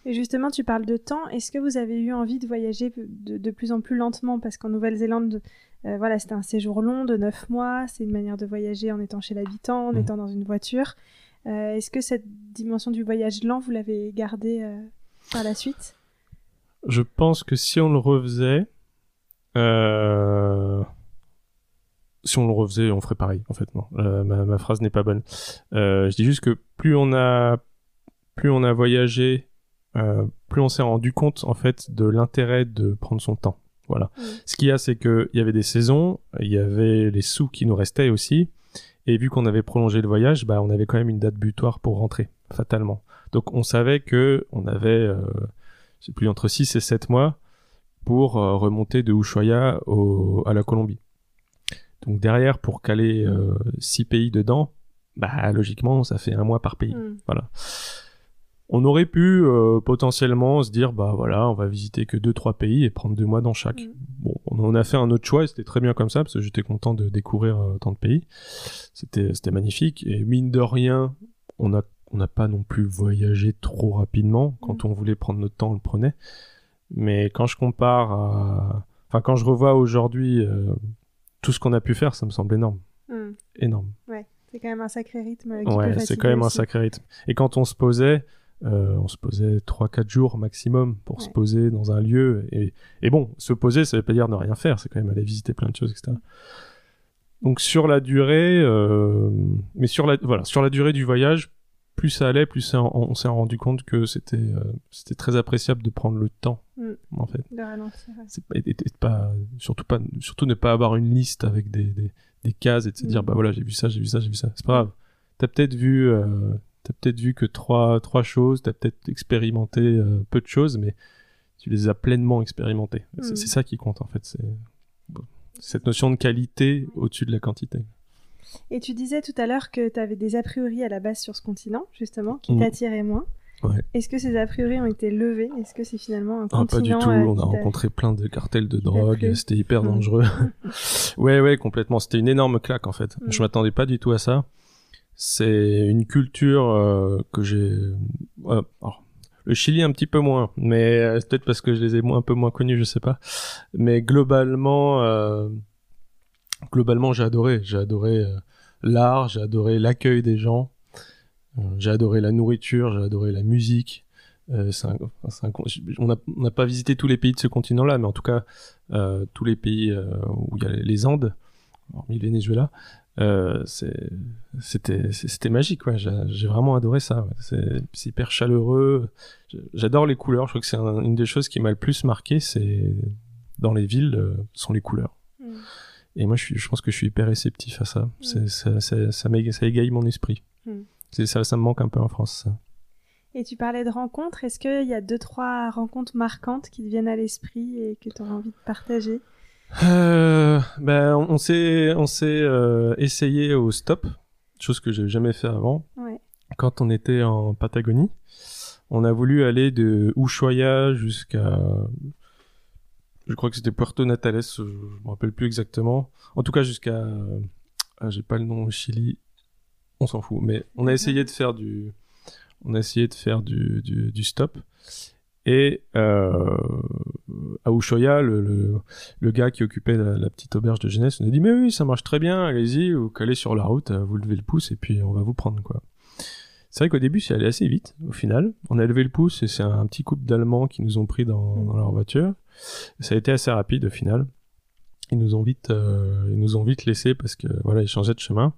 Et justement, tu parles de temps. Est-ce que vous avez eu envie de voyager de, de plus en plus lentement? Parce qu'en Nouvelle-Zélande, euh, voilà, c'était un séjour long de 9 mois. C'est une manière de voyager en étant chez l'habitant, en Mhm. étant dans une voiture. Euh, Est-ce que cette dimension du voyage lent, vous l'avez gardée euh, par la suite? Je pense que si on le refaisait, euh, si on le refaisait, on ferait pareil. En fait, non. Ma, ma phrase n'est pas bonne. Je dis juste que plus on a, plus on a voyagé, euh, plus on s'est rendu compte en fait de l'intérêt de prendre son temps. Voilà. Mm. Ce qu'il y a, c'est que il y avait des saisons, il y avait les sous qui nous restaient aussi, et vu qu'on avait prolongé le voyage, bah on avait quand même une date butoir pour rentrer, fatalement. Donc on savait que on avait, euh, c'est plus entre 6 et 7 mois pour euh, remonter de Ushuaia au, à la Colombie. Donc derrière, pour caler 6 pays dedans, bah logiquement, ça fait un mois par pays. Mm. Voilà. On aurait pu euh, potentiellement se dire bah voilà, on va visiter que deux trois pays et prendre deux mois dans chaque. Mm. Bon, on en a fait un autre choix et c'était très bien comme ça parce que j'étais content de découvrir euh, tant de pays. C'était c'était magnifique et mine de rien, on a on n'a pas non plus voyagé trop rapidement. Quand Mm. on voulait prendre notre temps, on le prenait. Mais quand je compare à enfin quand je revois aujourd'hui euh, tout ce qu'on a pu faire, ça me semble énorme, Mm. énorme. C'est quand même un sacré rythme. euh, qui Ouais, c'est quand même un sacré rythme. Et quand on se posait, euh, on se posait 3-4 jours maximum pour se poser dans un lieu. Et, et bon, se poser, ça veut pas dire ne rien faire, c'est quand même aller visiter plein de choses, etc. Donc sur la durée, euh, mais sur la, voilà, sur la durée du voyage, plus ça allait, plus ça- on, on s'est rendu compte que c'était euh, c'était très appréciable de prendre le temps, Mm. en fait. De ralentir. pas, et- et- et pas, surtout pas, surtout ne pas avoir une liste avec des, des, des cases et de se dire Mm. bah voilà j'ai vu ça, j'ai vu ça, j'ai vu ça. C'est pas grave. T'as peut-être vu, t'as peut-être vu que trois trois choses, t'as peut-être expérimenté euh, peu de choses, mais tu les as pleinement expérimentées. C'est Mm. c'est ça qui compte en fait. C'est bon, cette notion de qualité au-dessus de la quantité. Et tu disais tout à l'heure que tu avais des a priori à la base sur ce continent, justement, qui Mm. t'attiraient moins. Ouais. Est-ce que ces a priori ont été levés? Est-ce que c'est finalement un Ah, pas du continent tout. euh, On a rencontré plein de cartels de drogue. C'était hyper Mm. dangereux. ouais, ouais, complètement. C'était une énorme claque en fait. Mm. Je m'attendais pas du tout à ça. C'est une culture euh, que j'ai. euh, le Chili un petit peu moins, mais euh, peut-être parce que je les ai un peu moins connus, je sais pas. Mais globalement, euh, globalement, j'ai adoré. J'ai adoré l'art, j'ai adoré l'accueil des gens, j'ai adoré la nourriture, j'ai adoré la musique. On n'a pas visité tous les pays de ce continent-là, mais en tout cas, tous les pays où il y a les Andes, hormis le Venezuela, euh, c'était magique. Ouais. J'ai vraiment adoré ça. ouais. C'est hyper chaleureux. J'adore les couleurs. Je crois que c'est un- une des choses qui m'a le plus marqué, c'est dans les villes, euh, sont les couleurs. Mm. Et moi, je, suis, je pense que je suis hyper réceptif à ça. C'est ça, ça, ça, égaye mon esprit. Mm. Ça, ça me manque un peu en France. ça. Et tu parlais de rencontres. Est-ce qu'il y a deux, trois rencontres marquantes qui te viennent à l'esprit et que tu auras envie de partager? Euh, ben, on, s'est, on s'est euh, essayé au stop, chose que j'ai jamais fait avant. Ouais. Quand on était en Patagonie, on a voulu aller de Ushuaia jusqu'à, je crois que c'était Puerto Natales, je me rappelle plus exactement. En tout cas jusqu'à, ah, j'ai pas le nom au Chili, on s'en fout. Mais on a essayé de faire du, on a essayé de faire du, du, du stop. Et euh, à Ushuaia, le, le, le gars qui occupait la, la petite auberge de jeunesse nous a dit mais oui ça marche très bien allez-y vous calez sur la route vous levez le pouce et puis on va vous prendre quoi. C'est vrai qu'au début c'est allé assez vite au final. On a levé le pouce et c'est un petit couple d'allemands qui nous ont pris dans, Mm. dans leur voiture. Ça a été assez rapide au final. Ils nous ont vite euh, ils nous ont vite laissé parce que voilà ils changeaient de chemin.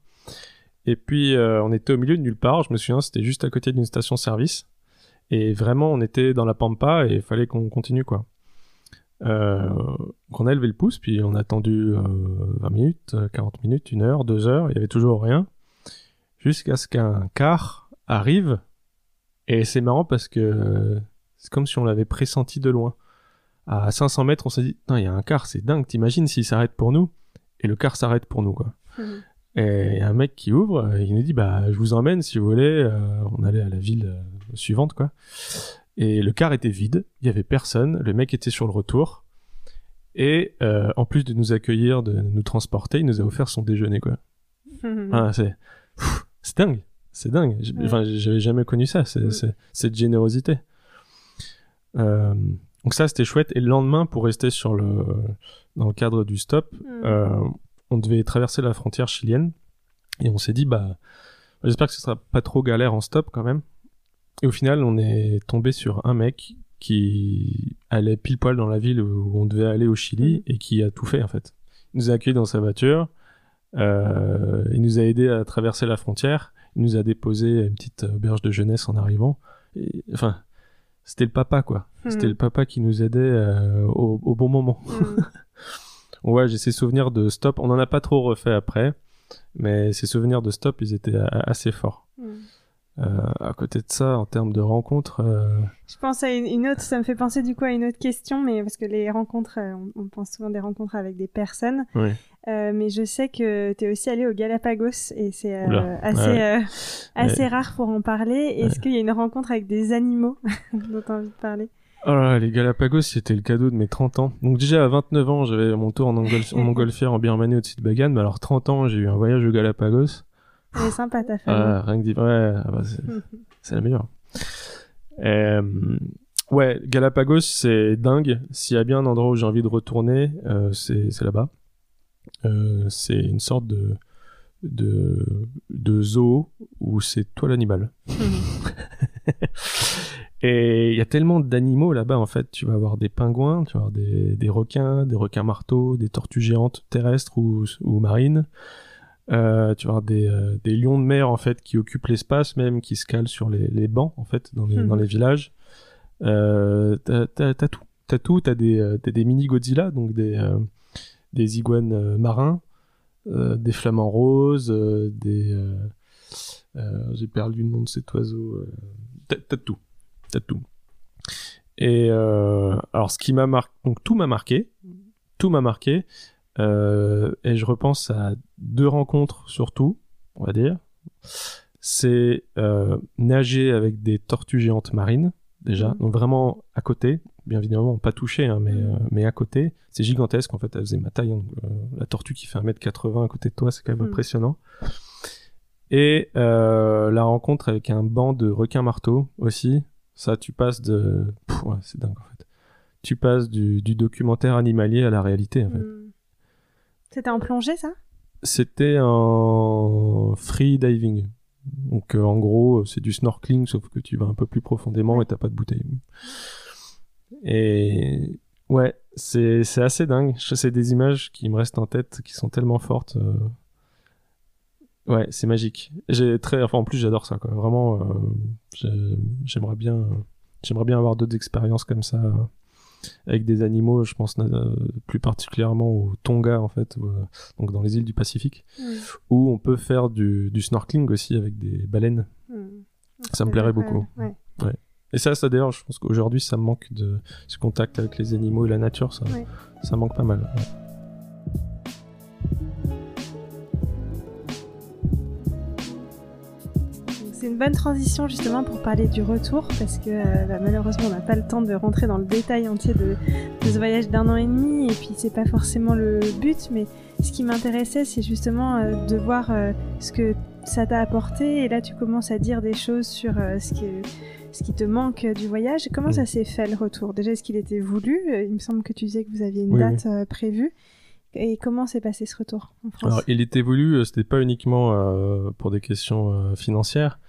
Et puis euh, on était au milieu de nulle part. Je me souviens c'était juste à côté d'une station service et vraiment on était dans la pampa et il fallait qu'on continue quoi euh, on a levé le pouce, puis on a attendu euh, 20 minutes, euh, 40 minutes, une heure, deux heures, il y avait toujours rien, jusqu'à ce qu'un car arrive, et c'est marrant parce que euh, c'est comme si on l'avait pressenti de loin. À 500 mètres, on s'est dit, non, il y a un car, c'est dingue, t'imagines s'il s'arrête pour nous, et le car s'arrête pour nous, quoi. Mhm. Et il y a un mec qui ouvre, euh, il nous dit bah je vous emmène si vous voulez. Euh, on allait à la ville euh, suivante quoi. Et le car était vide, il y avait personne, le mec était sur le retour. Et euh, en plus de nous accueillir, de nous transporter, il nous a offert son déjeuner quoi. Ah, c'est pff, c'est dingue, c'est dingue. J-. Enfin j'avais jamais connu ça, c'est Mm. c'est- cette générosité. Euh, donc ça c'était chouette. Et le lendemain pour rester sur le dans le cadre du stop, Mhm. euh, on devait traverser la frontière chilienne et on s'est dit bah j'espère que ce sera pas trop galère en stop quand même et au final on est tombé sur un mec qui allait pile poil dans la ville où on devait aller au Chili Mhm. et qui a tout fait en fait il nous a accueillis dans sa voiture euh, il nous a aidé à traverser la frontière il nous a déposé à une petite auberge de jeunesse en arrivant et, enfin c'était le papa quoi c'était Mhm. le papa qui nous aidait euh, au, au bon moment Mhm. Ouais, j'ai ces souvenirs de stop. On n'en a pas trop refait après, mais ces souvenirs de stop, ils étaient assez forts. À côté de ça, en termes de rencontres, je pense à une, autre. Ça me fait penser du coup à une autre question, mais parce que les rencontres, on, pense souvent des rencontres avec des personnes. Oui. mais je sais que tu es aussi allé au Galapagos et c'est assez, assez rare pour en parler. Est-ce qu'il y a une rencontre avec des animaux dont tu as envie de parler? Oh là, les Galapagos, c'était le cadeau de mes 30 ans. Donc déjà à 29 ans, j'avais mon tour en, montgolfière en Birmanie au-dessus de Bagan, mais alors 30 ans, j'ai eu un voyage aux Galapagos. Elle est sympa ta. Ah, rien que dire, ouais, ah bah, c'est la meilleure. Euh, ouais, Galapagos, c'est dingue. S'il y a bien un endroit où j'ai envie de retourner, euh, c'est là-bas. Euh, c'est une sorte de, de, de zoo où c'est toi l'animal. Et il y a tellement d'animaux là-bas, en fait. Tu vas avoir des pingouins, tu vas avoir des, des requins, des requins marteaux, des tortues géantes terrestres ou, ou marines. Euh, tu avoir des, euh, des, lions de mer, en fait, qui occupent l'espace même, qui se calent sur les, les bancs, en fait, dans les, hmm. dans les villages. Euh, t'as tout. T'as tout, t'as des, euh, des mini Godzilla, donc des, euh, des iguanes marins, des flamants roses, des... J'ai perdu le nom de cet oiseau. T'as tout t'as tout. Et euh, alors, ce qui m'a marqué, donc tout m'a marqué, tout m'a marqué, euh, et je repense à deux rencontres surtout, on va dire. C'est euh, nager avec des tortues géantes marines, déjà, mhm. donc vraiment à côté, bien évidemment pas touché, hein, mais, mhm. mais à côté. C'est gigantesque, en fait, elle faisait ma taille. Hein, la tortue qui fait 1m80 à côté de toi, c'est quand même mhm. impressionnant. Et la rencontre avec un banc de requins marteaux aussi, ça, tu passes de. ouais, c'est dingue en fait. Tu passes du, du, documentaire animalier à la réalité en fait. C'était en plongée ça? C'était en free diving. Donc euh, en gros, c'est du snorkeling sauf que tu vas un peu plus profondément et t'as pas de bouteille. Et ouais, c'est assez dingue. C'est des images qui me restent en tête, qui sont tellement fortes. Euh, Ouais, c'est magique. J'ai très, enfin en plus j'adore ça quoi. Vraiment, euh, j'aimerais bien, j'aimerais bien avoir d'autres expériences comme ça euh, avec des animaux. Je pense euh, plus particulièrement au Tonga en fait, donc dans les îles du Pacifique, où on peut faire du, du snorkeling aussi avec des baleines. Hmm. Ça me plairait beaucoup. Ouais. Et ça, ça d'ailleurs, je pense qu'aujourd'hui, ça manque de ce contact avec les animaux et la nature. Ça, ça manque pas mal. C'est une bonne transition justement pour parler du retour parce que euh, bah, malheureusement on n'a pas le temps de rentrer dans le détail entier de, ce voyage d'un an et demi et puis c'est pas forcément le but mais ce qui m'intéressait c'est justement euh, de voir euh, ce que ça t'a apporté et là tu commences à dire des choses sur ce, qui, ce qui te manque du voyage. Comment ça s'est fait le retour? Déjà est-ce qu'il était voulu? Il me semble que tu disais que vous aviez une date prévue. Et comment s'est passé ce retour en France? Alors, il était voulu, c'était pas uniquement pour des questions financières,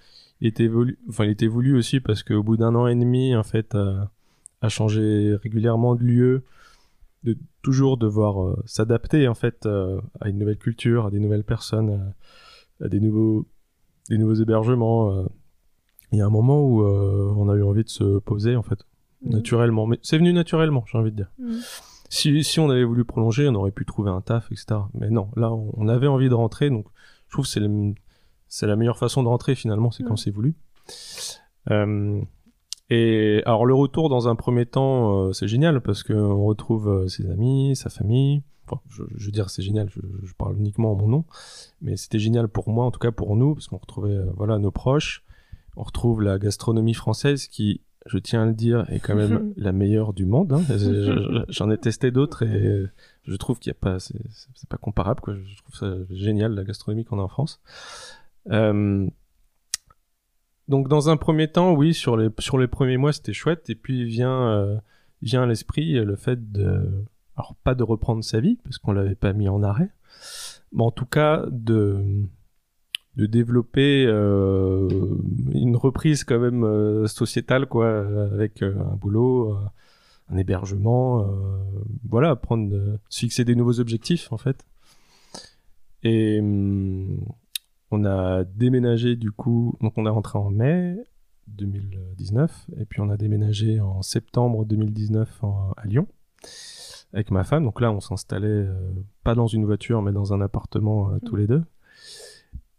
il était voulu, enfin, il était voulu aussi parce qu'au bout d'un an et demi, en fait, à, à changer régulièrement de lieu, de toujours devoir euh, s'adapter, en fait, euh, à une nouvelle culture, à des nouvelles personnes, à, des nouveaux, des nouveaux hébergements. Euh. Il y a un moment où on a eu envie de se poser, en fait, mmh. naturellement. Mais c'est venu naturellement, j'ai envie de dire. Mmh. Si, si on avait voulu prolonger, on aurait pu trouver un taf, etc. Mais non, là, on avait envie de rentrer, donc je trouve que c'est le, c'est la meilleure façon de rentrer finalement, c'est quand c'est voulu. Euh, et alors le retour dans un premier temps, euh, c'est génial parce qu'on retrouve euh, ses amis, sa famille. Enfin, je, je veux dire c'est génial, je, je, parle uniquement en mon nom, mais c'était génial pour moi, en tout cas pour nous, parce qu'on retrouvait voilà nos proches. On retrouve la gastronomie française qui, je tiens à le dire, est quand même la meilleure du monde. Hein. J'en ai testé d'autres et je trouve qu'il n'y a pas, c'est pas comparable. Quoi. Je trouve ça génial la gastronomie qu'on a en France. Euh, donc dans un premier temps, oui, sur les sur les premiers mois, c'était chouette. Et puis vient euh, vient à l'esprit le fait de, alors pas de reprendre sa vie parce qu'on l'avait pas mis en arrêt, mais en tout cas de de développer euh, une reprise quand même euh, sociétale quoi, avec euh, un boulot, un hébergement, voilà, prendre, se fixer des nouveaux objectifs en fait. Et hum, on a déménagé du coup, donc on est rentré en mai 2019 et puis on a déménagé en septembre 2019 à Lyon avec ma femme. Donc là, on s'installait euh, pas dans une voiture mais dans un appartement euh, tous les deux.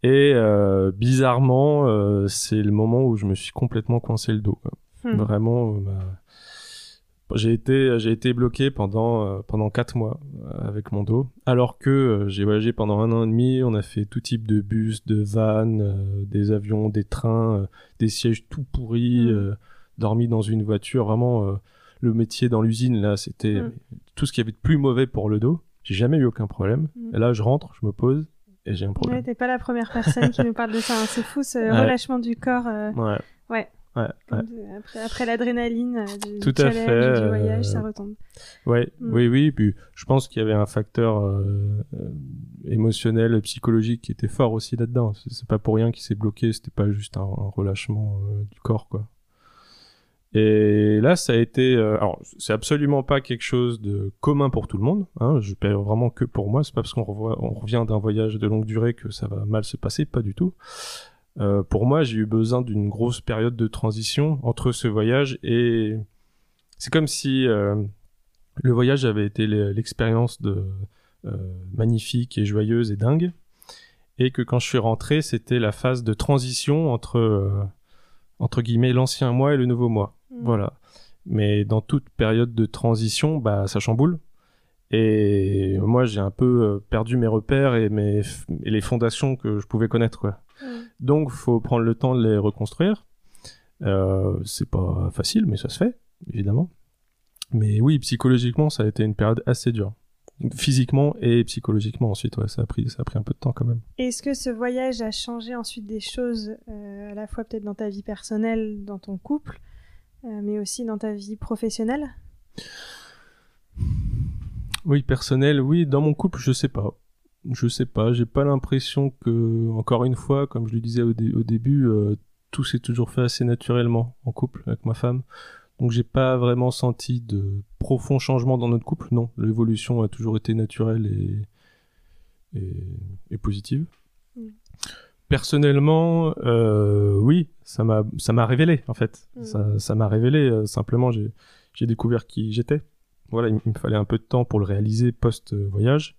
Et euh, bizarrement, c'est le moment où je me suis complètement coincé le dos. quoi. Hmm. Vraiment, bah, j'ai été j'ai été bloqué pendant euh, pendant quatre mois euh, avec mon dos, alors que euh, j'ai voyagé pendant un an et demi. On a fait tout type de bus, de vannes, euh, des avions, des trains, euh, des sièges tout pourris, Mm. euh, dormi dans une voiture. Vraiment, euh, le métier dans l'usine là, c'était Mm. tout ce qu'il y avait de plus mauvais pour le dos. J'ai jamais eu aucun problème. Mm. Et là, je rentre, je me pose et j'ai un Ouais, problème. t'es pas la première personne qui nous parle de ça. hein. C'est fou ce Ouais. relâchement du corps euh, Ouais. Ouais. Ouais. comme ouais. de- après, après l'adrénaline, euh, du, Tout du à challenge, fait, du voyage, euh, ça retombe. Ouais, Mm. oui, oui. Puis je pense qu'il y avait un facteur euh, euh, émotionnel, psychologique qui était fort aussi là-dedans. C'est pas pour rien qu'il s'est bloqué. C'était pas juste un, un relâchement euh, du corps, quoi. Et là, ça a été. euh, alors, c'est absolument pas quelque chose de commun pour tout le monde. Hein, je paie vraiment que pour moi. C'est pas parce qu'on on revient d'un voyage de longue durée que ça va mal se passer. Pas du tout. Euh, pour moi, j'ai eu besoin d'une grosse période de transition entre ce voyage et c'est comme si euh, le voyage avait été l'e- l'expérience de euh, magnifique et joyeuse et dingue, et que quand je suis rentré, c'était la phase de transition entre entre guillemets l'ancien moi et le nouveau moi. Mm. Voilà. Mais dans toute période de transition, bah ça chamboule. Et moi, j'ai un peu euh, perdu mes repères et mes et les fondations que je pouvais connaître. Quoi. Mm. Donc, faut prendre le temps de les reconstruire. Euh, c'est pas facile, mais ça se fait, évidemment. Mais oui, psychologiquement, ça a été une période assez dure. Physiquement et psychologiquement ensuite, ouais, ça a pris, ça a pris un peu de temps quand même. Est-ce que ce voyage a changé ensuite des choses, euh, à la fois peut-être dans ta vie personnelle, dans ton couple, euh, mais aussi dans ta vie professionnelle? Oui, personnel, oui. Dans mon couple, je sais pas. Je sais pas. J'ai pas l'impression que, encore une fois, comme je le disais au, dé- au début, euh, tout s'est toujours fait assez naturellement en couple avec ma femme. Donc j'ai pas vraiment senti de profond changement dans notre couple. Non, l'évolution a toujours été naturelle et, et, et positive. Mm. Personnellement, euh, oui, ça m'a ça m'a révélé en fait. Mm. Ça m'a révélé. euh, simplement, j'ai découvert qui j'étais. Voilà, il, il me fallait un peu de temps pour le réaliser post voyage.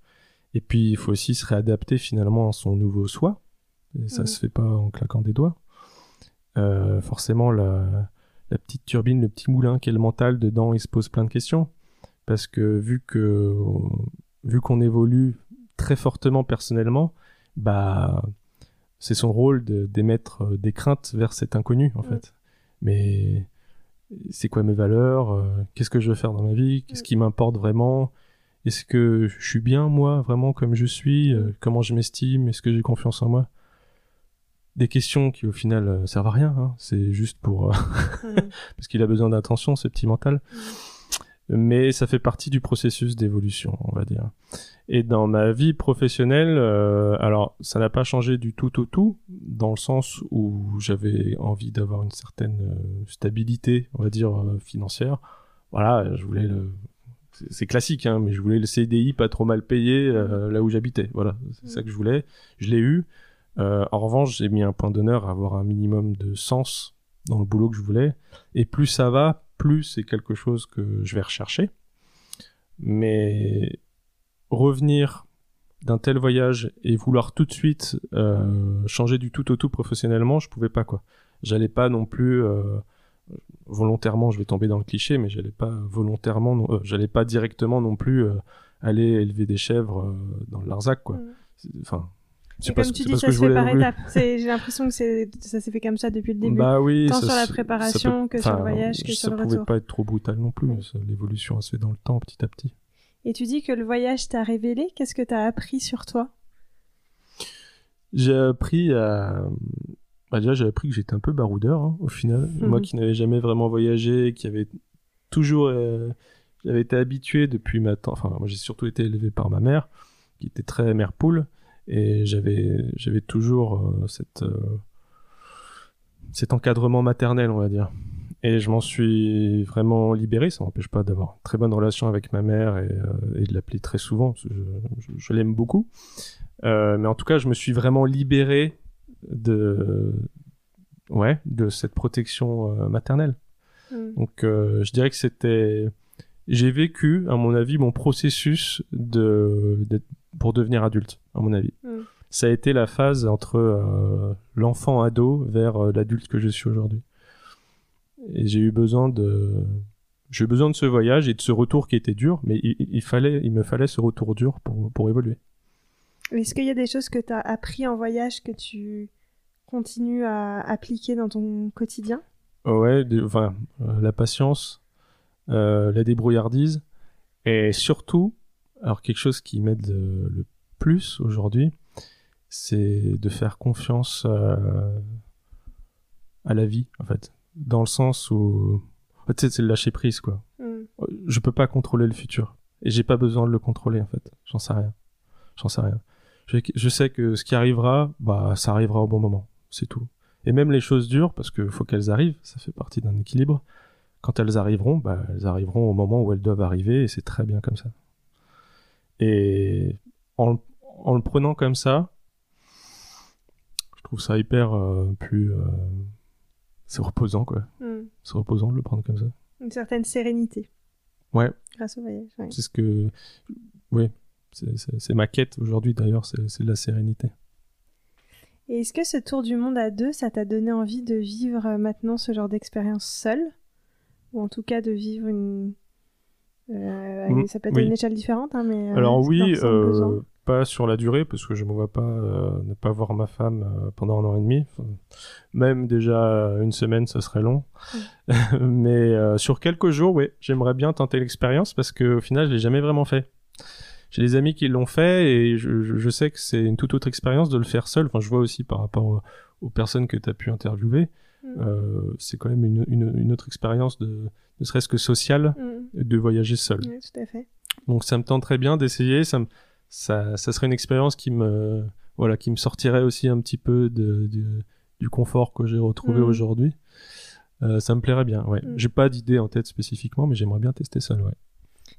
Et puis il faut aussi se réadapter finalement à son nouveau soi. Et ça Mm. se fait pas en claquant des doigts. Euh, forcément, la, la petite turbine, le petit moulin qui est le mental dedans, il se pose plein de questions. Parce que vu que vu qu'on évolue très fortement personnellement, bah c'est son rôle d'émettre euh, des craintes vers cet inconnu en Mm. fait. Mais c'est quoi mes valeurs euh, Qu'est-ce que je veux faire dans ma vie Qu'est-ce Mm. qui m'importe vraiment Est-ce que je suis bien moi vraiment comme je suis Euh, Mm. Comment je m'estime Est-ce que j'ai confiance en moi? Des questions qui au final euh, servent à rien. hein. C'est juste pour Mm. parce qu'il a besoin d'attention, ce petit mental. Mais ça fait partie du processus d'évolution, on va dire. Et dans ma vie professionnelle, euh, alors ça n'a pas changé du tout au tout, dans le sens où j'avais envie d'avoir une certaine euh, stabilité, on va dire euh, financière. Voilà, je voulais le, c'est classique, hein, mais je voulais le CDI pas trop mal payé euh, là où j'habitais. Voilà, c'est ça que je voulais. Je l'ai eu. Euh, en revanche, j'ai mis un point d'honneur à avoir un minimum de sens dans le boulot que je voulais. Et plus ça va, plus c'est quelque chose que je vais rechercher. Mais revenir d'un tel voyage et vouloir tout de suite euh, changer du tout au tout professionnellement, je pouvais pas quoi. J'allais pas non plus euh, volontairement, je vais tomber dans le cliché, mais j'allais pas volontairement, euh, j'allais pas directement non plus aller élever des chèvres dans le Larzac quoi. Mm. Enfin, c'est comme tu dis, ça se fait par étapes. J'ai l'impression que ça s'est fait comme ça depuis le début. Bah oui, Tant sur la préparation peut- que sur le voyage que sur le pouvait pas être trop brutal non plus. L'évolution se fait dans le temps, petit à petit. Et tu dis que le voyage t'a révélé. Qu'est-ce que t'as appris sur toi? J'ai appris à. Bah déjà, j'ai appris que j'étais un peu baroudeur, hein, au final. Mhm. Moi qui n'avais jamais vraiment voyagé, qui avait toujours. euh, J'avais été habitué depuis ma. Enfin, moi j'ai surtout été élevé par ma mère, qui était très mère poule. Et j'avais j'avais toujours euh, cette, euh, cet encadrement maternel, on va dire. Et je m'en suis vraiment libéré. Ça n'empêche pas d'avoir une très bonne relation avec ma mère et, euh, et de l'appeler très souvent. parce que je, je- je l'aime beaucoup. Euh, mais en tout cas, je me suis vraiment libéré de, ouais, de cette protection euh, maternelle. Mm. Donc, euh, je dirais que c'était, j'ai vécu, à mon avis, mon processus de, pour devenir adulte, à mon avis. Mm. ça a été la phase entre euh, l'enfant ado vers euh, l'adulte que je suis aujourd'hui. Et j'ai eu besoin de, j'ai eu besoin de ce voyage et de ce retour qui était dur, mais il, il fallait, il me fallait ce retour dur pour, pour évoluer. Est-ce qu'il y a des choses que tu as appris en voyage que tu continues à appliquer dans ton quotidien? Ouais, de- enfin, euh, la patience, euh, la débrouillardise, et surtout, alors quelque chose qui m'aide le plus aujourd'hui, c'est de faire confiance euh, à la vie, en fait. Dans le sens où, en fait, c'est le lâcher prise, quoi. Hmm. Je peux pas contrôler le futur, et j'ai pas besoin de le contrôler, en fait. J'en sais rien. J'en sais rien. Je, je sais que ce qui arrivera, bah, ça arrivera au bon moment. C'est tout. Et même les choses dures, parce qu'il faut qu'elles arrivent, ça fait partie d'un équilibre. Quand elles arriveront, bah, elles arriveront au moment où elles doivent arriver, et c'est très bien comme ça. Et en, en le prenant comme ça, je trouve ça hyper euh, plus... euh, c'est reposant, quoi. Hmm. C'est reposant de le prendre comme ça. Une certaine sérénité. Ouais. Grâce au voyage. ouais. C'est ce que... Oui, c'est- ma quête aujourd'hui, d'ailleurs, c'est la sérénité. Et est-ce que ce tour du monde à deux, ça t'a donné envie de vivre euh, maintenant ce genre d'expérience seule? Ou en tout cas de vivre une. euh, Mm, ça peut être oui. une échelle différente, hein, mais. Alors oui, euh. Pas sur la durée, parce que je me vois pas euh, ne pas voir ma femme euh, pendant un an et demi. Enfin, même déjà euh, une semaine, ce serait long. Mais euh, sur quelques jours, oui, j'aimerais bien tenter l'expérience, parce que au final, je l'ai jamais vraiment fait. J'ai des amis qui l'ont fait, et je, je- sais que c'est une toute autre expérience de le faire seul. Enfin, je vois aussi par rapport aux, aux personnes que tu as pu interviewer, Mm. c'est quand même une, une, une autre expérience de ne serait-ce que sociale Mm. de voyager seul. Ouais, tout à fait. Donc ça me tente très bien d'essayer. Ça, me- ça, ça serait une expérience qui me, voilà, qui me sortirait aussi un petit peu de, de- du confort que j'ai retrouvé Mhm. aujourd'hui. Euh, ça me plairait bien. Ouais. Mhm. J'ai pas d'idée en tête spécifiquement, mais j'aimerais bien tester ça. Ouais.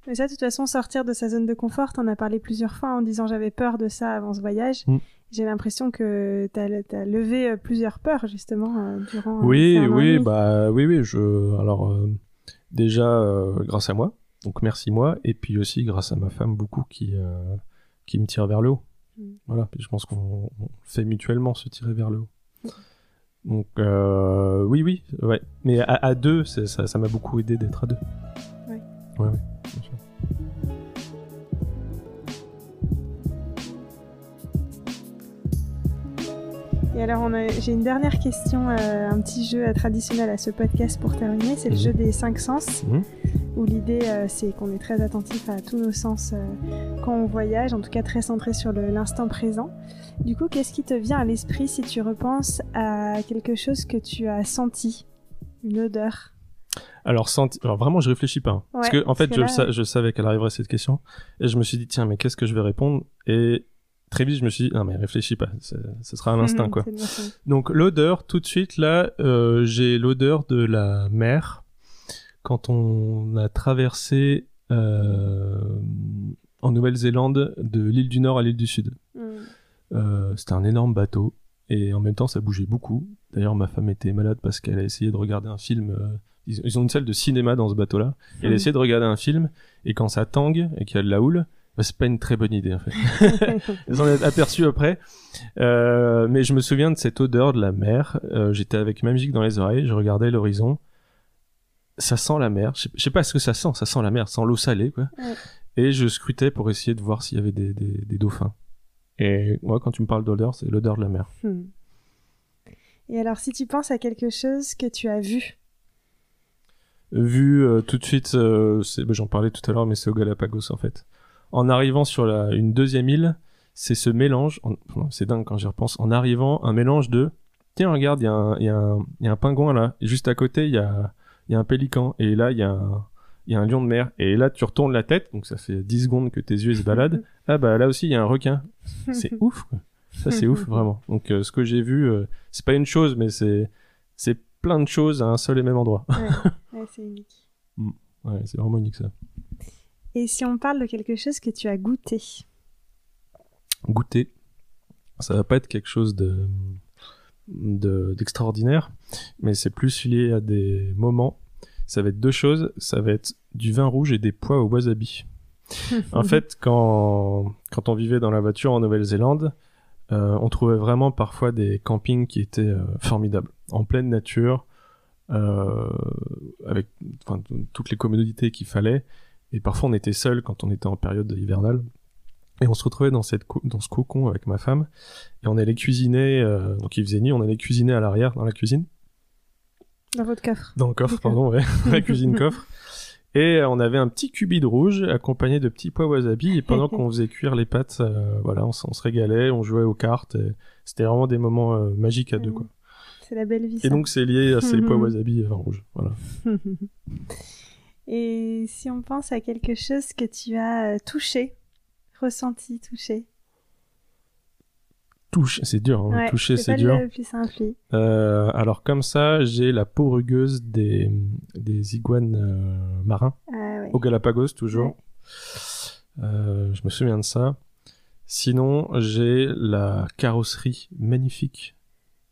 Mais ça, de toute façon, sortir de sa zone de confort, t'en as parlé plusieurs fois en disant j'avais peur de ça avant ce voyage. Mm. J'ai l'impression que t'as as levé euh, plusieurs peurs, justement, euh, durant. Oui, oui, bah oui, oui. Je, alors déjà grâce à moi, donc merci moi, et puis aussi grâce à ma femme beaucoup qui qui me tire vers le haut. Mm. Voilà, puis je pense qu'on on fait mutuellement se tirer vers le haut. Donc euh, oui, oui, ouais. Mais à, à deux, ça, ça m'a beaucoup aidé d'être à deux. Ouais. Ouais, ouais, Et alors, j'ai une dernière question, euh, un petit jeu euh, traditionnel à ce podcast pour terminer. C'est le jeu des cinq sens, Mhm. où l'idée, euh, c'est qu'on est très attentif à tous nos sens euh, quand on voyage, en tout cas très centré sur l'instant présent. Du coup, qu'est-ce qui te vient à l'esprit si tu repenses à quelque chose que tu as senti Une odeur? Alors, senti- alors vraiment, je réfléchis pas. hein. parce que en fait, que je, là- le sa- je savais qu'elle arriverait cette question, et je me suis dit tiens, mais qu'est-ce que je vais répondre? Et très vite, je me suis dit non mais réfléchis pas, ce sera un instinct quoi. Donc l'odeur, tout de suite là, euh, j'ai l'odeur de la mer quand on a traversé euh, en Nouvelle-Zélande de l'île du Nord à l'île du Sud. Mm. Euh, C'était un énorme bateau et en même temps ça bougeait beaucoup. D'ailleurs ma femme était malade parce qu'elle a essayé de regarder un film. euh, ils, ils ont une salle de cinéma dans ce bateau-là. Elle a Mhm. essayé de regarder un film et quand ça tangue et qu'il y a de la houle, c'est pas une très bonne idée en fait. Ils en ont aperçu après. Euh, mais je me souviens de cette odeur de la mer. Euh, J'étais avec ma musique dans les oreilles, je regardais l'horizon. Ça sent la mer. Je sais, pas ce que ça sent. Ça sent la mer, ça sent l'eau salée, quoi. Ouais. Et je scrutais pour essayer de voir s'il y avait des, des, des dauphins. Et moi, quand tu me parles d'odeur, c'est l'odeur de la mer. Hmm. Et alors, si tu penses à quelque chose que tu as vu, Vu euh, tout de suite, bah, j'en parlais tout à l'heure, mais c'est au Galapagos en fait. En arrivant sur la, une deuxième île, c'est ce mélange, c'est dingue quand j'y repense, en arrivant, un mélange de, tiens regarde, il y, a un- y, y a pingouin là, et juste à côté, il y a, il y a un pélican, et là, il y, a un- il y a un lion de mer, et là, tu retournes la tête, donc ça fait 10 secondes que tes yeux se baladent, ah bah là aussi, il y a un requin. C'est ouf, quoi. Ça, c'est ouf, vraiment. Donc, euh, ce que j'ai vu, euh, c'est pas une chose, mais c'est, c'est plein de choses à un seul et même endroit. Ouais, c'est unique. Ouais, c'est vraiment unique ça. Et si on parle de quelque chose que tu as goûté? Goûter, ça va pas être quelque chose de de- d'extraordinaire, mais c'est plus lié à des moments. Ça va être deux choses. Ça va être du vin rouge et des pois au wasabi. En fait, quand, quand on vivait dans la voiture en Nouvelle-Zélande, euh, on trouvait vraiment parfois des campings qui étaient euh, formidables, en pleine nature, euh, avec toutes les commodités qu'il fallait. Et parfois on était seul quand on était en période hivernale. Et on se retrouvait dans, cette dans ce cocon avec ma femme. Et on allait cuisiner, euh, donc il faisait nuit, on allait cuisiner à l'arrière, dans la cuisine. Dans votre coffre. Dans le coffre, pardon, ouais. la cuisine coffre. Et on avait un petit cubide rouge accompagné de petits pois wasabi. Et pendant qu'on faisait cuire les pâtes, euh, voilà, on, se régalait, on jouait aux cartes. et C'était vraiment des moments euh, magiques à deux, quoi. C'est la belle vie. Et donc c'est lié à ces pois wasabi euh, rouges. Voilà. Et si on pense à quelque chose que tu as euh, touché, ressenti, touché. Touche, c'est dur. Hein. Ouais, Toucher, c'est dur. le plus simple. oui. Euh, alors comme ça, j'ai la peau rugueuse des, des iguanes euh, marins Ah ouais. au Galapagos toujours. Euh, je me souviens de ça. Sinon, j'ai la carrosserie magnifique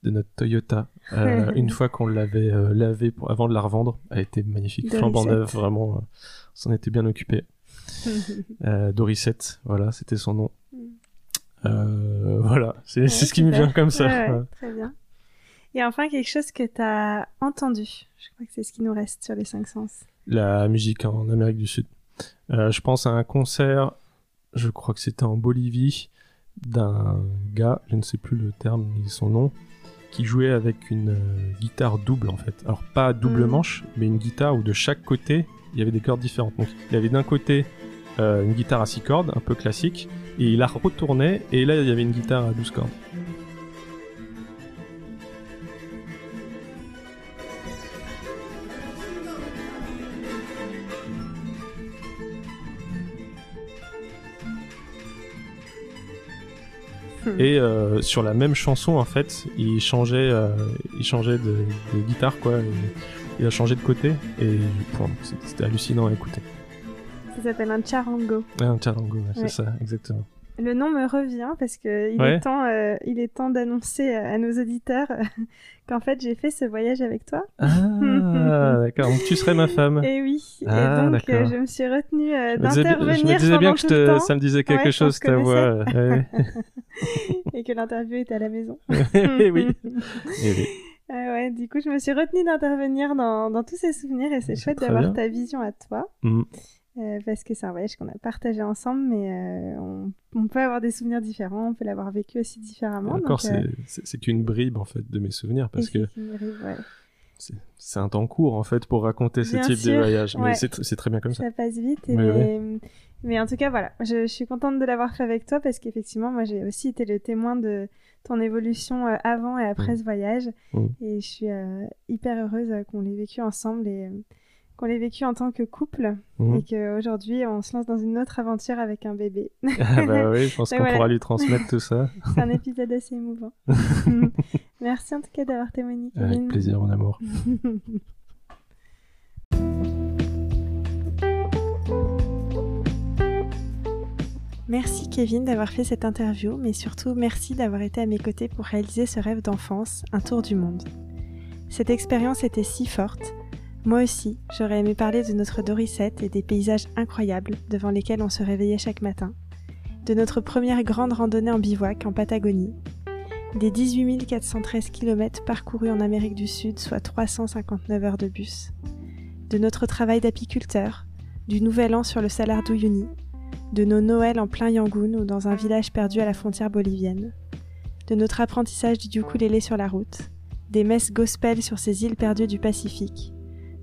de notre Toyota. Euh, une fois qu'on l'avait euh, lavée pour, avant de la revendre, elle était magnifique, flambant neuve, vraiment. euh, on s'en était bien occupé. Euh, Dorissette, voilà, c'était son nom. Mm. Voilà, c'est Ouais, ce qui me vient comme ça. Ouais, ouais. Très bien. Et enfin, quelque chose que tu as entendu. Je crois que c'est ce qui nous reste sur les cinq sens. la musique en Amérique du Sud. Je pense à un concert, je crois que c'était en Bolivie, d'un gars, je ne sais plus le terme ni son nom, qui jouait avec une euh, guitare double en fait. Alors pas double Mm. manche, mais une guitare où de chaque côté il y avait des cordes différentes. Donc il y avait d'un côté euh, une guitare à 6 cordes, un peu classique, et il la retournait, et là il y avait une guitare à 12 cordes. Et euh, sur la même chanson, en fait, il changeait, euh, il changeait de, de guitare, quoi. il a changé de côté, et c'était hallucinant à écouter. Ça s'appelle un charango. Ouais, un charango, ouais, c'est ça, exactement. Le nom me revient parce que il Ouais. est temps, euh, il est temps d'annoncer à nos auditeurs qu'en fait j'ai fait ce voyage avec toi. Ah, d'accord. Donc tu serais ma femme. Et oui. Ah, et donc euh, je me suis retenue euh, d'intervenir je me disais bien que je te, temps ça me disait quelque Ouais, chose, se ta voix. euh, ouais, et que l'interview était à la maison. ouais. Eh oui. Eh oui. Euh, ouais, du coup, je me suis retenue d'intervenir dans, dans tous ces souvenirs et c'est chouette d'avoir ta vision à toi. Mm. Euh, parce que c'est un voyage qu'on a partagé ensemble, mais euh, on, on peut avoir des souvenirs différents, on peut l'avoir vécu aussi différemment. Encore, euh, c'est- qu'une bribe en fait de mes souvenirs parce que c'est ouais. un temps court en fait pour raconter ce type de voyage. Mais ouais. c'est tr- c'est très bien comme ça. Ça passe vite. Et mais, mais en tout cas, voilà, je, je suis contente de l'avoir fait avec toi parce qu'effectivement, moi, j'ai aussi été le témoin de ton évolution avant et après Mm. ce voyage. Mm. Et je suis hyper heureuse qu'on l'ait vécu ensemble et qu'on l'ait vécu en tant que couple Mhm. et qu'aujourd'hui, on se lance dans une autre aventure avec un bébé. Ah bah oui, je pense qu'on voilà. pourra lui transmettre tout ça. C'est un épisode assez émouvant. Merci en tout cas d'avoir témoigné. Avec Kevin. plaisir, mon amour. Merci Kevin d'avoir fait cette interview, mais surtout merci d'avoir été à mes côtés pour réaliser ce rêve d'enfance, un tour du monde. Cette expérience était si forte. Moi aussi, j'aurais aimé parler de notre Dorissette et des paysages incroyables devant lesquels on se réveillait chaque matin, de notre première grande randonnée en bivouac en Patagonie, des 18 413 km parcourus en Amérique du Sud, soit 359 heures de bus, de notre travail d'apiculteur, du nouvel an sur le Salar d'Uyuni, de nos Noëls en plein Yangon ou dans un village perdu à la frontière bolivienne, de notre apprentissage du ukulélé sur la route, des messes gospel sur ces îles perdues du Pacifique,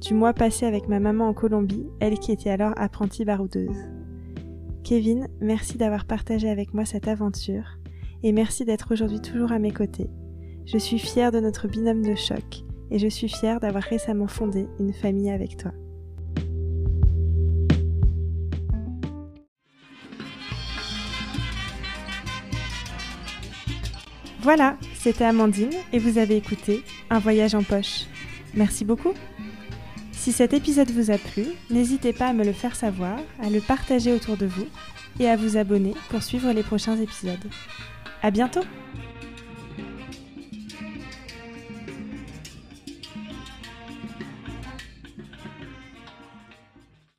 du mois passé avec ma maman en Colombie, elle qui était alors apprentie baroudeuse. Kevin, merci d'avoir partagé avec moi cette aventure et merci d'être aujourd'hui toujours à mes côtés. Je suis fière de notre binôme de choc et je suis fière d'avoir récemment fondé une famille avec toi. Voilà, c'était Amandine et vous avez écouté Un voyage en poche. Merci beaucoup. Si cet épisode vous a plu, n'hésitez pas à me le faire savoir, à le partager autour de vous et à vous abonner pour suivre les prochains épisodes. À bientôt!